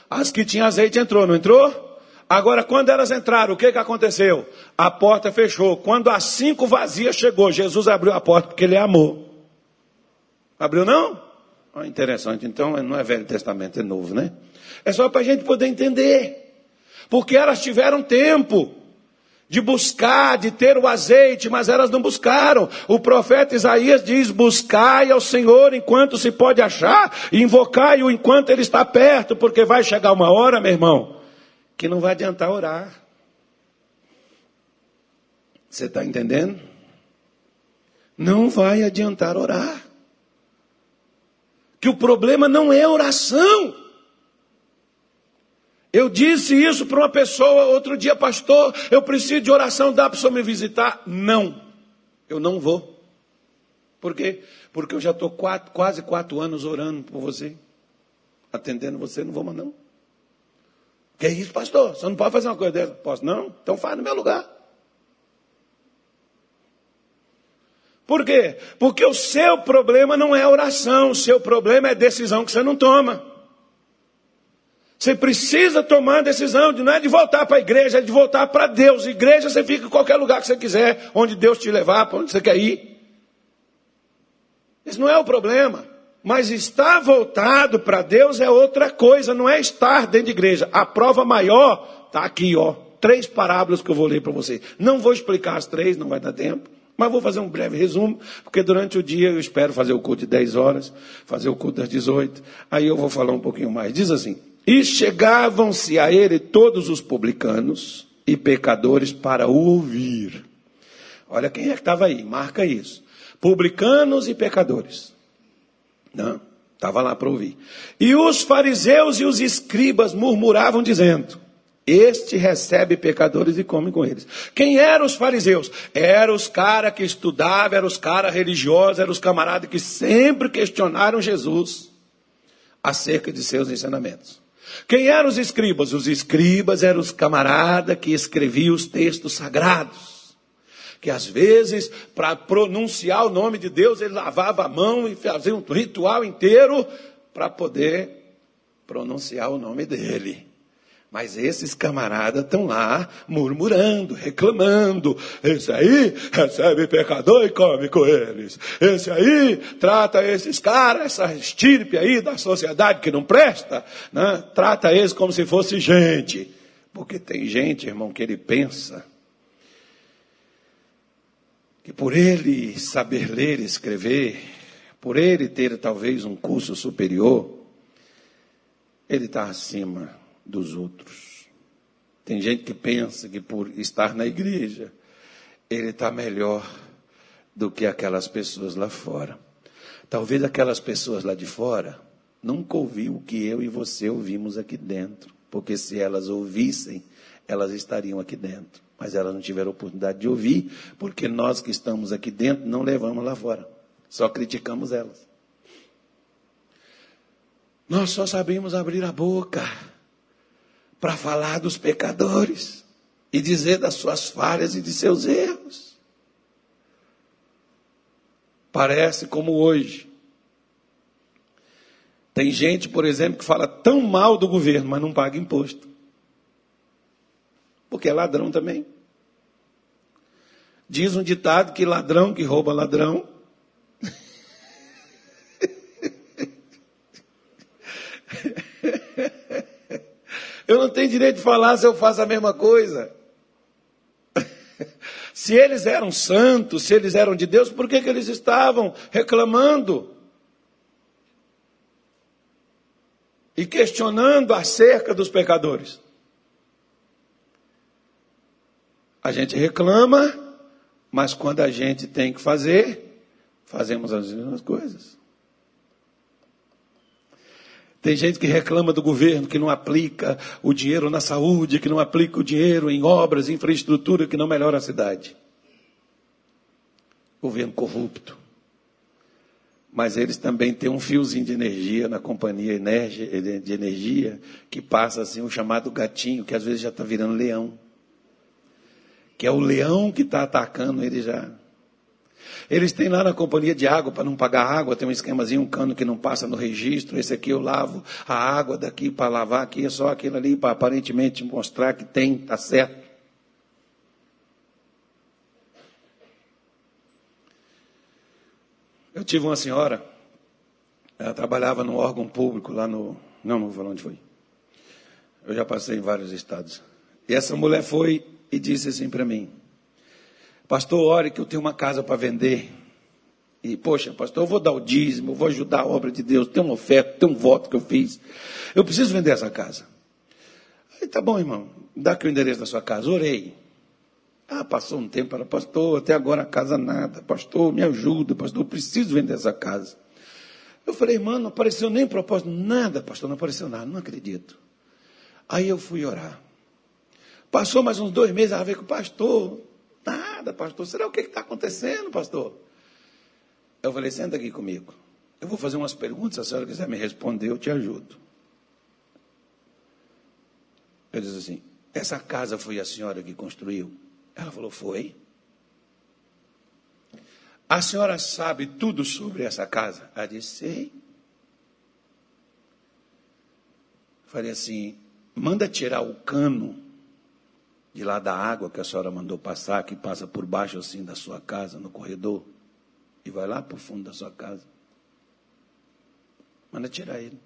As que tinham azeite entrou, não entrou? Agora, quando elas entraram, o que, que aconteceu? A porta fechou. Quando as cinco vazias chegou, Jesus abriu a porta porque ele amou. Abriu não? Oh, interessante. Então, não é Velho Testamento, é novo, né? É só para a gente poder entender. Porque elas tiveram tempo de buscar, de ter o azeite, mas elas não buscaram. O profeta Isaías diz: Buscai ao Senhor enquanto se pode achar, e invocai-o enquanto ele está perto, porque vai chegar uma hora, meu irmão, que não vai adiantar orar. Você está entendendo? Não vai adiantar orar. Que o problema não é oração. Eu disse isso para uma pessoa outro dia, pastor, eu preciso de oração, dá para o senhor me visitar? Não, eu não vou. Por quê? Porque eu já estou quase quatro anos orando por você, atendendo você, não vou mais não. Que isso, pastor? Você não pode fazer uma coisa dessa? Posso? Não? Então faz no meu lugar. Por quê? Porque o seu problema não é oração, o seu problema é decisão que você não toma. Você precisa tomar a decisão de não é de voltar para a igreja, é de voltar para Deus. Igreja você fica em qualquer lugar que você quiser, onde Deus te levar, para onde você quer ir. Esse não é o problema. Mas estar voltado para Deus é outra coisa, não é estar dentro de igreja. A prova maior está aqui, ó. Três parábolas que eu vou ler para você. Não vou explicar as três, não vai dar tempo. Mas vou fazer um breve resumo, porque durante o dia eu espero fazer o culto de 10 horas, fazer o culto das 18. Aí eu vou falar um pouquinho mais. Diz assim: E chegavam-se a ele todos os publicanos e pecadores para o ouvir. Olha quem é que estava aí, marca isso. Publicanos e pecadores. Não, estava lá para ouvir. E os fariseus e os escribas murmuravam, dizendo: Este recebe pecadores e come com eles. Quem eram os fariseus? Eram os caras que estudavam, eram os caras religiosos, eram os camaradas que sempre questionaram Jesus acerca de seus ensinamentos. Quem eram os escribas? Os escribas eram os camaradas que escreviam os textos sagrados que às vezes, para pronunciar o nome de Deus, ele lavava a mão e fazia um ritual inteiro para poder pronunciar o nome dele. Mas esses camaradas estão lá murmurando, reclamando. Esse aí recebe pecador e come com eles. Esse aí trata esses caras, essa estirpe aí da sociedade que não presta, né? trata eles como se fosse gente. Porque tem gente, irmão, que ele pensa que por ele saber ler e escrever, por ele ter talvez um curso superior, ele está acima dos outros. Tem gente que pensa que por estar na igreja, ele está melhor do que aquelas pessoas lá fora. Talvez aquelas pessoas lá de fora nunca ouviram o que eu e você ouvimos aqui dentro, porque se elas ouvissem, elas estariam aqui dentro mas elas não tiveram oportunidade de ouvir, porque nós que estamos aqui dentro não levamos lá fora, só criticamos elas. Nós só sabemos abrir a boca para falar dos pecadores e dizer das suas falhas e de seus erros. Parece como hoje. Tem gente, por exemplo, que fala tão mal do governo, mas não paga imposto porque é ladrão também. Diz um ditado que ladrão que rouba ladrão. Eu não tenho direito de falar se eu faço a mesma coisa. Se eles eram santos, se eles eram de Deus, por que, que eles estavam reclamando? E questionando acerca dos pecadores? A gente reclama, mas quando a gente tem que fazer, fazemos as mesmas coisas. Tem gente que reclama do governo que não aplica o dinheiro na saúde, que não aplica o dinheiro em obras, infraestrutura, que não melhora a cidade. Governo corrupto. Mas eles também têm um fiozinho de energia na companhia de energia que passa assim, o chamado gatinho, que às vezes já está virando leão que é o leão que está atacando ele já. Eles têm lá na companhia de água para não pagar água, tem um esquemazinho, um cano que não passa no registro. Esse aqui eu lavo a água daqui para lavar aqui, é só aquilo ali para aparentemente mostrar que tem, está certo. Eu tive uma senhora, ela trabalhava no órgão público lá no. Não, não vou falar onde foi. Eu já passei em vários estados. E essa mulher foi e disse assim para mim: Pastor, ore que eu tenho uma casa para vender. E, poxa, pastor, eu vou dar o dízimo, vou ajudar a obra de Deus, tem uma oferta, tem um voto que eu fiz. Eu preciso vender essa casa. Aí, tá bom, irmão, dá aqui o endereço da sua casa. Orei. Ah, passou um tempo, ela, pastor, até agora a casa nada. Pastor, me ajuda, pastor, eu preciso vender essa casa. Eu falei, mano, não apareceu nem propósito, nada, pastor, não apareceu nada, não acredito. Aí eu fui orar. Passou mais uns dois meses, ela veio com o pastor. Nada, pastor. Será o que está acontecendo, pastor? Eu falei, senta aqui comigo. Eu vou fazer umas perguntas, se a senhora quiser me responder, eu te ajudo. Eu disse assim, essa casa foi a senhora que construiu? Ela falou, foi. A senhora sabe tudo sobre essa casa? Ela disse, sei. Falei assim, manda tirar o cano de lá da água que a senhora mandou passar, que passa por baixo assim da sua casa, no corredor, e vai lá para o fundo da sua casa. Manda tirar ele.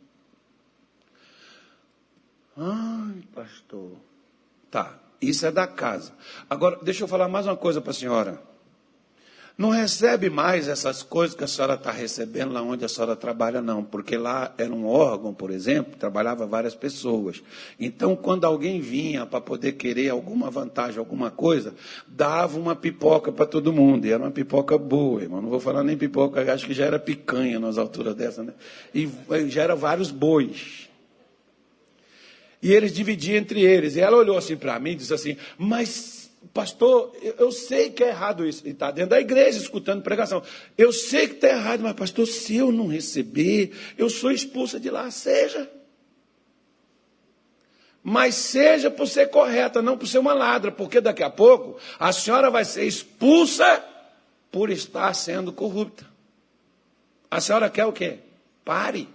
Ai, pastor. Tá, isso é da casa. Agora, deixa eu falar mais uma coisa para a senhora. Não recebe mais essas coisas que a senhora está recebendo lá onde a senhora trabalha, não, porque lá era um órgão, por exemplo, trabalhava várias pessoas. Então, quando alguém vinha para poder querer alguma vantagem, alguma coisa, dava uma pipoca para todo mundo. E era uma pipoca boa, irmão. Não vou falar nem pipoca, acho que já era picanha nas alturas dessa, né? E já era vários bois. E eles dividiam entre eles. E ela olhou assim para mim e disse assim: Mas, pastor, eu sei que é errado isso. E está dentro da igreja escutando pregação. Eu sei que está errado, mas, pastor, se eu não receber, eu sou expulsa de lá. Seja. Mas seja por ser correta, não por ser uma ladra, porque daqui a pouco a senhora vai ser expulsa por estar sendo corrupta. A senhora quer o quê? Pare.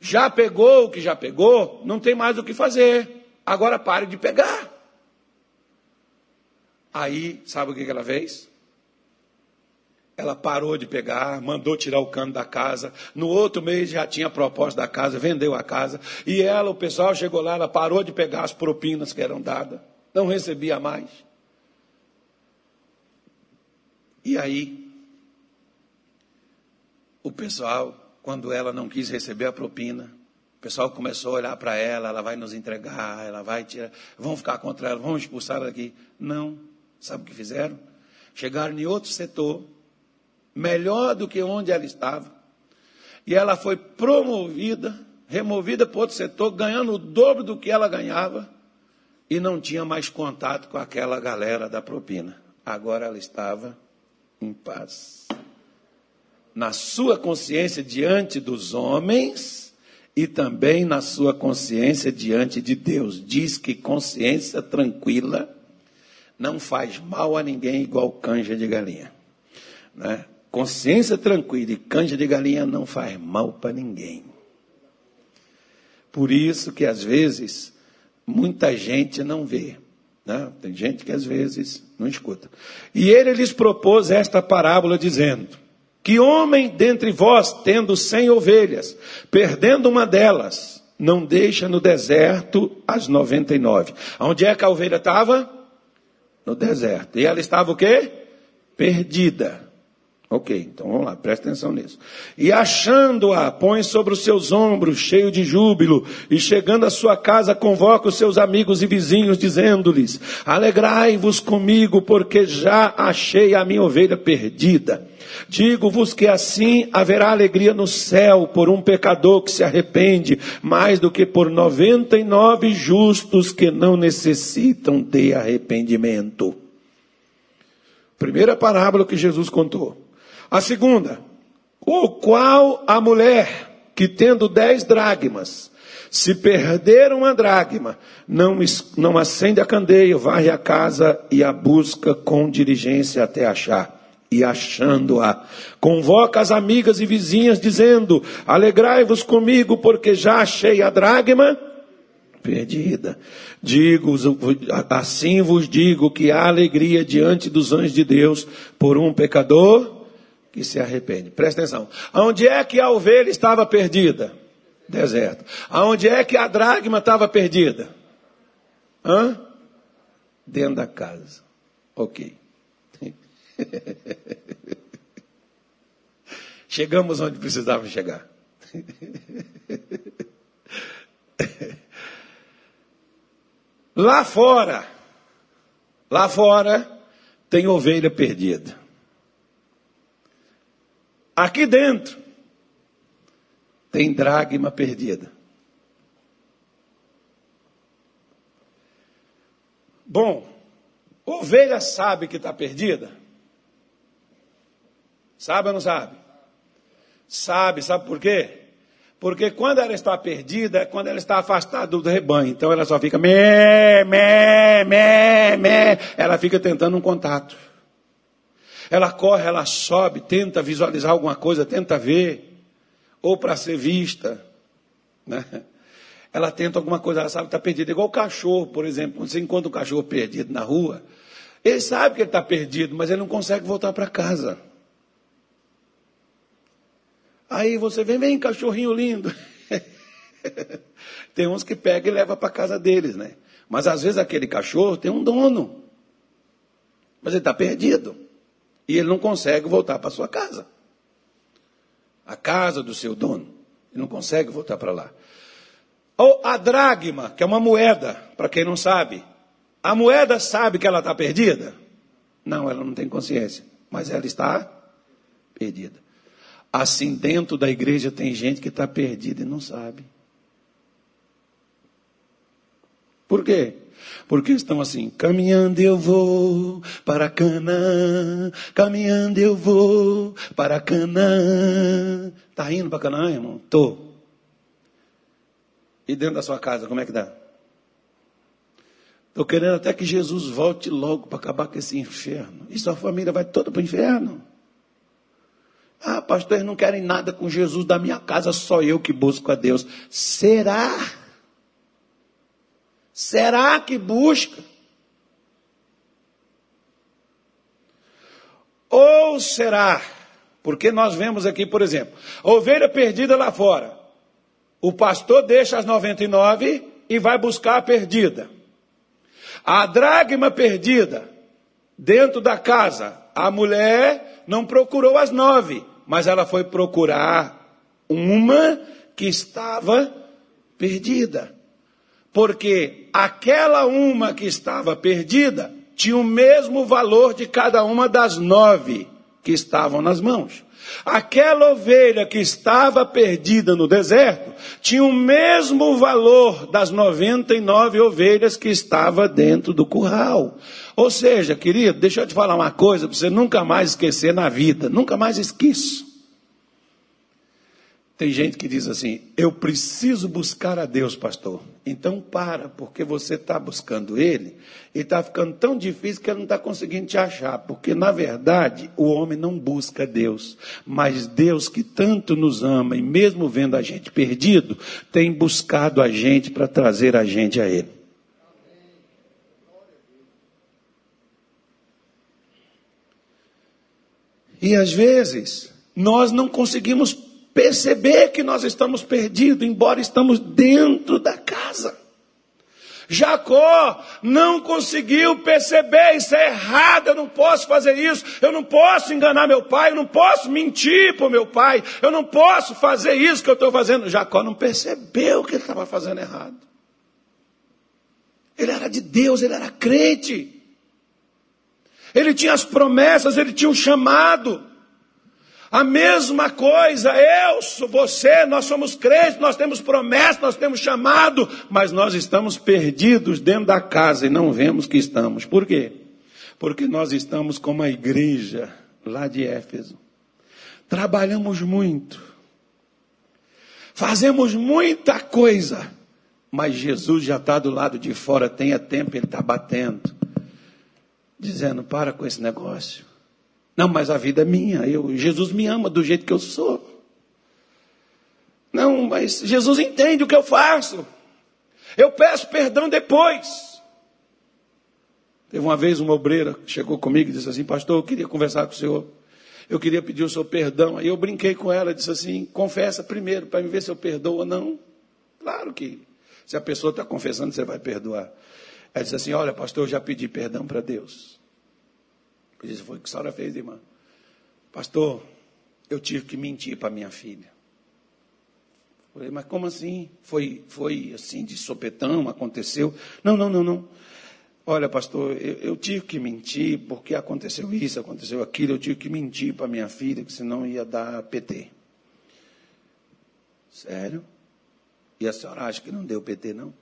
Já pegou o que já pegou, não tem mais o que fazer. Agora pare de pegar. Aí, sabe o que ela fez? Ela parou de pegar, mandou tirar o cano da casa. No outro mês já tinha proposta da casa, vendeu a casa. E ela, o pessoal chegou lá, ela parou de pegar as propinas que eram dadas. Não recebia mais. E aí, o pessoal quando ela não quis receber a propina. O pessoal começou a olhar para ela, ela vai nos entregar, ela vai tirar, vão ficar contra ela, vamos expulsar ela daqui. Não. Sabe o que fizeram? Chegaram em outro setor, melhor do que onde ela estava. E ela foi promovida, removida para outro setor, ganhando o dobro do que ela ganhava. E não tinha mais contato com aquela galera da propina. Agora ela estava em paz na sua consciência diante dos homens e também na sua consciência diante de Deus. Diz que consciência tranquila não faz mal a ninguém igual canja de galinha. Né? Consciência tranquila e canja de galinha não faz mal para ninguém. Por isso que às vezes muita gente não vê. Né? Tem gente que às vezes não escuta. E ele lhes propôs esta parábola dizendo: que homem dentre vós, tendo cem ovelhas, perdendo uma delas, não deixa no deserto as noventa e nove? Onde é que a ovelha estava? No deserto. E ela estava o quê? Perdida. Ok, então vamos lá, presta atenção nisso. E achando-a, põe sobre os seus ombros, cheio de júbilo, e chegando à sua casa, convoca os seus amigos e vizinhos, dizendo-lhes: Alegrai-vos comigo, porque já achei a minha ovelha perdida. Digo-vos que assim haverá alegria no céu por um pecador que se arrepende, mais do que por noventa e nove justos que não necessitam de arrependimento. Primeira parábola que Jesus contou. A segunda, o qual a mulher que tendo dez dragmas, se perder uma dragma, não, não acende a candeia, varre a casa e a busca com diligência até achar. E achando-a, convoca as amigas e vizinhas, dizendo: Alegrai-vos comigo, porque já achei a dragma perdida. Digo, assim vos digo que há alegria diante dos anjos de Deus por um pecador que se arrepende. Presta atenção. Aonde é que a ovelha estava perdida? Deserto. Aonde é que a dragma estava perdida? Hã? Dentro da casa. Ok. Chegamos onde precisávamos chegar. Lá fora, lá fora, tem ovelha perdida. Aqui dentro tem dragma perdida. Bom, ovelha sabe que está perdida? Sabe ou não sabe? Sabe, sabe por quê? Porque quando ela está perdida, é quando ela está afastada do rebanho. Então ela só fica mé, mé, mé, mé. Ela fica tentando um contato. Ela corre, ela sobe, tenta visualizar alguma coisa, tenta ver, ou para ser vista. Né? Ela tenta alguma coisa, ela sabe que está perdida. Igual o cachorro, por exemplo, quando você encontra um cachorro perdido na rua, ele sabe que ele está perdido, mas ele não consegue voltar para casa. Aí você vem, vem, cachorrinho lindo. tem uns que pega e leva para casa deles, né? Mas às vezes aquele cachorro tem um dono. Mas ele está perdido. E ele não consegue voltar para sua casa. A casa do seu dono. Ele não consegue voltar para lá. Ou a dragma, que é uma moeda, para quem não sabe. A moeda sabe que ela está perdida? Não, ela não tem consciência. Mas ela está perdida. Assim, dentro da igreja tem gente que está perdida e não sabe. Por quê? Porque estão assim, caminhando eu vou para Canaã, caminhando eu vou para Canaã. Está indo para Canaã, irmão? Tô. E dentro da sua casa, como é que dá? Estou querendo até que Jesus volte logo para acabar com esse inferno. E sua família vai toda para o inferno. Ah, pastor, eles não querem nada com Jesus da minha casa, só eu que busco a Deus. Será? Será que busca? Ou será? Porque nós vemos aqui, por exemplo, a ovelha perdida lá fora. O pastor deixa as 99 e vai buscar a perdida. A dragma perdida dentro da casa. A mulher não procurou as nove, mas ela foi procurar uma que estava perdida porque aquela uma que estava perdida tinha o mesmo valor de cada uma das nove que estavam nas mãos. Aquela ovelha que estava perdida no deserto tinha o mesmo valor das 99 ovelhas que estava dentro do curral. Ou seja, querido, deixa eu te falar uma coisa para você nunca mais esquecer na vida, nunca mais esqueça. Tem gente que diz assim: eu preciso buscar a Deus, pastor. Então para, porque você está buscando Ele e está ficando tão difícil que ele não está conseguindo te achar. Porque na verdade o homem não busca Deus, mas Deus que tanto nos ama e mesmo vendo a gente perdido, tem buscado a gente para trazer a gente a Ele. E às vezes nós não conseguimos perceber que nós estamos perdidos, embora estamos dentro da casa. Jacó não conseguiu perceber isso é errado, eu não posso fazer isso, eu não posso enganar meu pai, eu não posso mentir para o meu pai, eu não posso fazer isso que eu estou fazendo. Jacó não percebeu que ele estava fazendo errado. Ele era de Deus, ele era crente. Ele tinha as promessas, ele tinha o um chamado. A mesma coisa, eu, você, nós somos crentes, nós temos promessa, nós temos chamado, mas nós estamos perdidos dentro da casa e não vemos que estamos. Por quê? Porque nós estamos como a igreja lá de Éfeso. Trabalhamos muito, fazemos muita coisa, mas Jesus já está do lado de fora, tenha tempo, ele está batendo, dizendo: para com esse negócio. Não, mas a vida é minha. Eu, Jesus me ama do jeito que eu sou. Não, mas Jesus entende o que eu faço. Eu peço perdão depois. Teve uma vez uma obreira que chegou comigo e disse assim: Pastor, eu queria conversar com o senhor. Eu queria pedir o seu perdão. Aí eu brinquei com ela, disse assim: Confessa primeiro para me ver se eu perdoo ou não. Claro que se a pessoa está confessando, você vai perdoar. Ela disse assim: Olha, pastor, eu já pedi perdão para Deus. Eu disse, foi o que a senhora fez, irmã. Pastor, eu tive que mentir para minha filha. Falei, mas como assim? Foi, foi assim de sopetão, aconteceu? Não, não, não, não. Olha, pastor, eu, eu, tive que mentir porque aconteceu isso, aconteceu aquilo, eu tive que mentir para minha filha, que senão ia dar PT. Sério? E a senhora acha que não deu PT, não?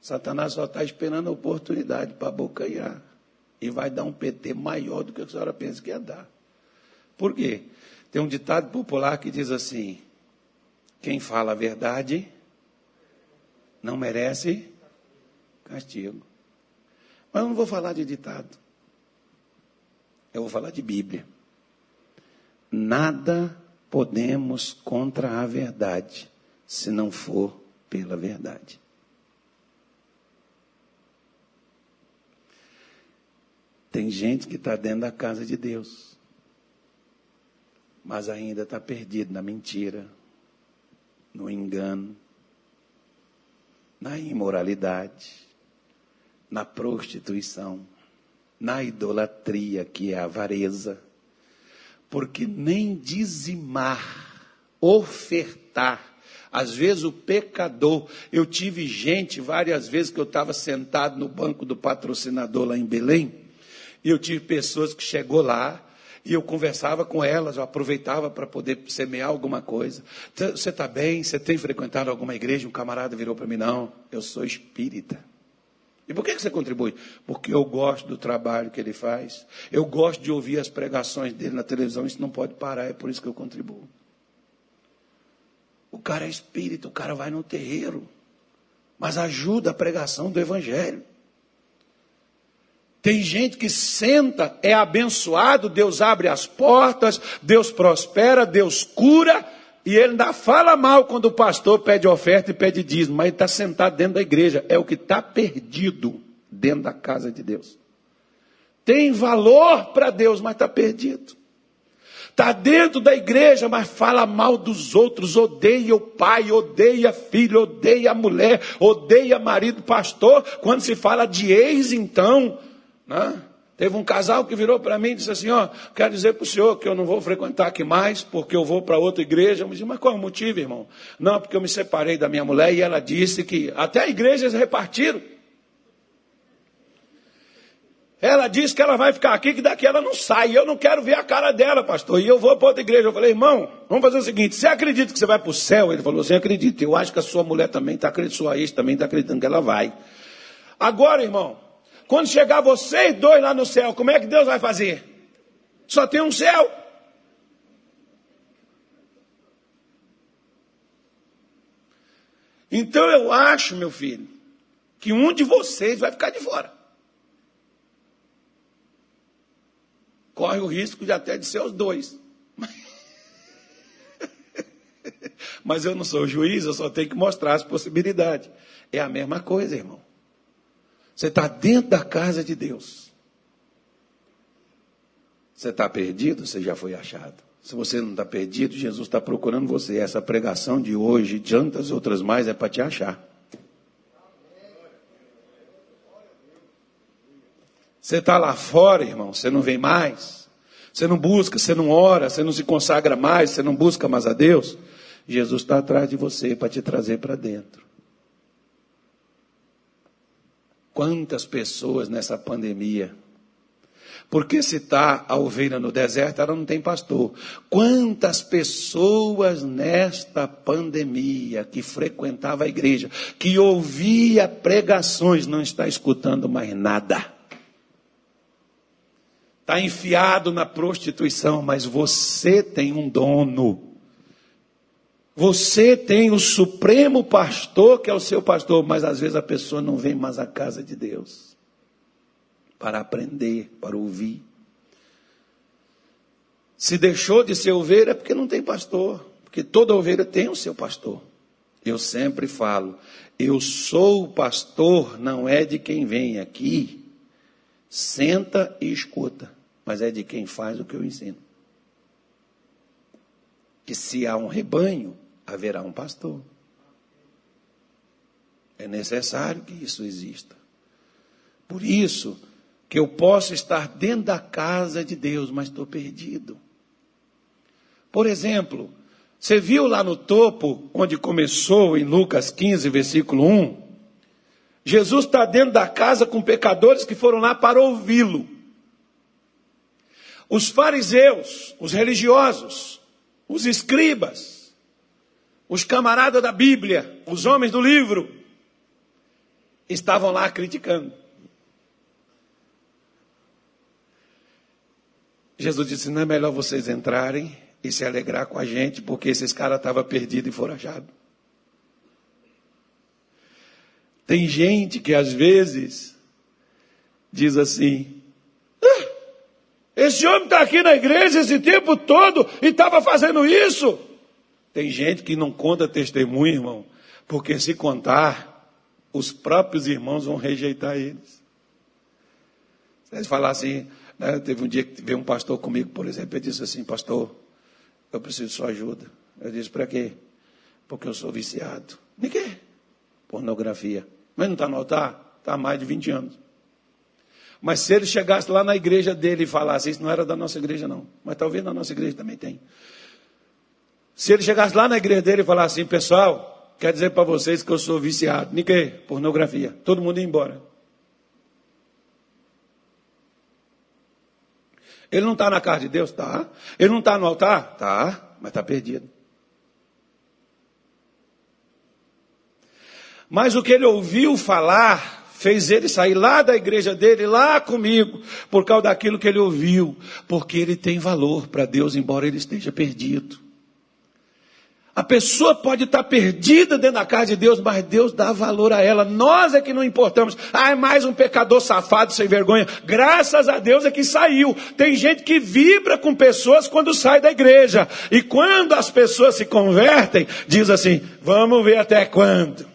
Satanás só está esperando a oportunidade para abocanhar e vai dar um PT maior do que a senhora pensa que ia dar. Por quê? Tem um ditado popular que diz assim: quem fala a verdade não merece castigo. Mas eu não vou falar de ditado. Eu vou falar de Bíblia. Nada podemos contra a verdade se não for pela verdade. Tem gente que está dentro da casa de Deus. mas ainda está perdido na mentira, no engano, na imoralidade, na prostituição, na idolatria, que é a avareza. Porque nem dizimar, ofertar, às vezes o pecador, eu tive gente várias vezes que eu estava sentado no banco do patrocinador lá em Belém, e eu tive pessoas que chegou lá, e eu conversava com elas, eu aproveitava para poder semear alguma coisa. Você está bem? Você tem frequentado alguma igreja? Um camarada virou para mim: Não, eu sou espírita. E por que você contribui? Porque eu gosto do trabalho que ele faz. Eu gosto de ouvir as pregações dele na televisão. Isso não pode parar, é por isso que eu contribuo. O cara é espírita, o cara vai no terreiro, mas ajuda a pregação do evangelho. Tem gente que senta, é abençoado, Deus abre as portas, Deus prospera, Deus cura, e ele ainda fala mal quando o pastor pede oferta e pede dízimo, mas ele está sentado dentro da igreja. É o que está perdido dentro da casa de Deus. Tem valor para Deus, mas está perdido. Está dentro da igreja, mas fala mal dos outros, odeia o pai, odeia filho, odeia a mulher, odeia marido, pastor. Quando se fala de ex, então, né? Teve um casal que virou para mim e disse assim: Ó, quero dizer para o senhor que eu não vou frequentar aqui mais, porque eu vou para outra igreja. Eu disse, mas qual é o motivo, irmão? Não, porque eu me separei da minha mulher e ela disse que até igrejas repartiram. Ela disse que ela vai ficar aqui, que daqui ela não sai. Eu não quero ver a cara dela, pastor. E eu vou para outra igreja. Eu falei, irmão, vamos fazer o seguinte: você acredita que você vai para o céu? Ele falou assim: acredito. Eu acho que a sua mulher também está acreditando, sua ex também está acreditando que ela vai. Agora, irmão, quando chegar vocês dois lá no céu, como é que Deus vai fazer? Só tem um céu. Então eu acho, meu filho, que um de vocês vai ficar de fora. Corre o risco de até de ser os dois. Mas eu não sou juiz, eu só tenho que mostrar as possibilidades. É a mesma coisa, irmão. Você está dentro da casa de Deus. Você está perdido, você já foi achado. Se você não está perdido, Jesus está procurando você. Essa pregação de hoje, de tantas outras mais, é para te achar. Você está lá fora, irmão, você não vem mais. Você não busca, você não ora, você não se consagra mais, você não busca mais a Deus. Jesus está atrás de você para te trazer para dentro. Quantas pessoas nessa pandemia. Porque se está a ovelha no deserto, ela não tem pastor. Quantas pessoas nesta pandemia que frequentava a igreja, que ouvia pregações, não está escutando mais nada. Está enfiado na prostituição, mas você tem um dono. Você tem o supremo pastor, que é o seu pastor, mas às vezes a pessoa não vem mais à casa de Deus para aprender, para ouvir. Se deixou de ser ovelha é porque não tem pastor, porque toda ovelha tem o seu pastor. Eu sempre falo, eu sou o pastor, não é de quem vem aqui, senta e escuta, mas é de quem faz o que eu ensino. Que se há um rebanho, haverá um pastor. É necessário que isso exista. Por isso que eu posso estar dentro da casa de Deus, mas estou perdido. Por exemplo, você viu lá no topo, onde começou em Lucas 15, versículo 1? Jesus está dentro da casa com pecadores que foram lá para ouvi-lo. Os fariseus, os religiosos, os escribas, os camaradas da Bíblia, os homens do livro, estavam lá criticando. Jesus disse: não é melhor vocês entrarem e se alegrar com a gente, porque esses caras estavam perdidos e foram achados. Tem gente que às vezes diz assim: ah, esse homem está aqui na igreja esse tempo todo e estava fazendo isso. Tem gente que não conta testemunho, irmão, porque se contar, os próprios irmãos vão rejeitar eles. Você falar assim, né, teve um dia que veio um pastor comigo, por exemplo, e disse assim, pastor, eu preciso de sua ajuda. Eu disse, para quê? Porque eu sou viciado. De quê? Pornografia. Mas não está no altar? Está há mais de 20 anos. Mas se ele chegasse lá na igreja dele e falasse, isso não era da nossa igreja, não. Mas talvez na nossa igreja também tem. Se ele chegasse lá na igreja dele e falasse assim, pessoal, quer dizer para vocês que eu sou viciado. Quê? Pornografia. Todo mundo ia embora. Ele não está na casa de Deus? Tá. Ele não está no altar? Tá, mas está perdido. Mas o que ele ouviu falar fez ele sair lá da igreja dele, lá comigo, por causa daquilo que ele ouviu, porque ele tem valor para Deus, embora ele esteja perdido. A pessoa pode estar perdida dentro da casa de Deus, mas Deus dá valor a ela. Nós é que não importamos. Ah, é mais um pecador safado sem vergonha. Graças a Deus é que saiu. Tem gente que vibra com pessoas quando sai da igreja. E quando as pessoas se convertem, diz assim: vamos ver até quando.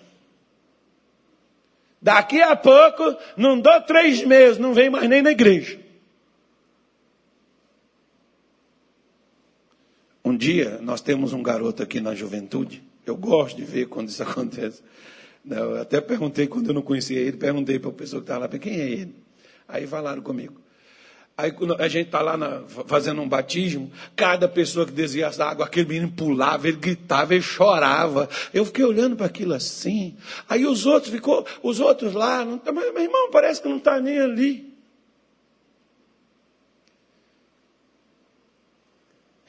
Daqui a pouco, não dou três meses, não vem mais nem na igreja. Um dia, nós temos um garoto aqui na juventude. Eu gosto de ver quando isso acontece. Eu até perguntei, quando eu não conhecia ele, perguntei para a pessoa que estava lá, quem é ele? Aí falaram comigo. Aí a gente está lá na, fazendo um batismo, cada pessoa que desviasse da água, aquele menino pulava, ele gritava, ele chorava. Eu fiquei olhando para aquilo assim. Aí os outros ficou, os outros lá, não, mas meu irmão parece que não está nem ali.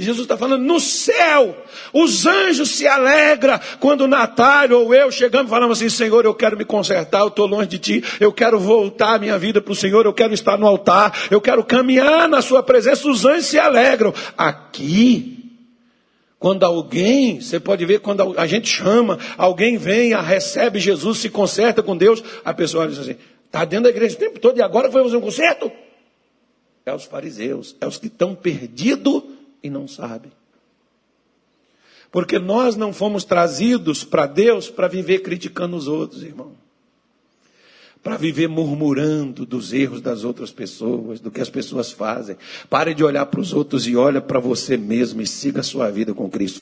Jesus está falando, no céu, os anjos se alegram quando Natália ou eu chegamos e falamos assim, Senhor, eu quero me consertar, eu estou longe de Ti, eu quero voltar a minha vida para o Senhor, eu quero estar no altar, eu quero caminhar na Sua presença, os anjos se alegram. Aqui, quando alguém, você pode ver, quando a gente chama, alguém vem, recebe Jesus, se conserta com Deus, a pessoa diz assim, está dentro da igreja o tempo todo e agora foi fazer um conserto? É os fariseus, é os que estão perdidos e não sabe. Porque nós não fomos trazidos para Deus para viver criticando os outros, irmão. Para viver murmurando dos erros das outras pessoas, do que as pessoas fazem. Pare de olhar para os outros e olha para você mesmo e siga a sua vida com Cristo.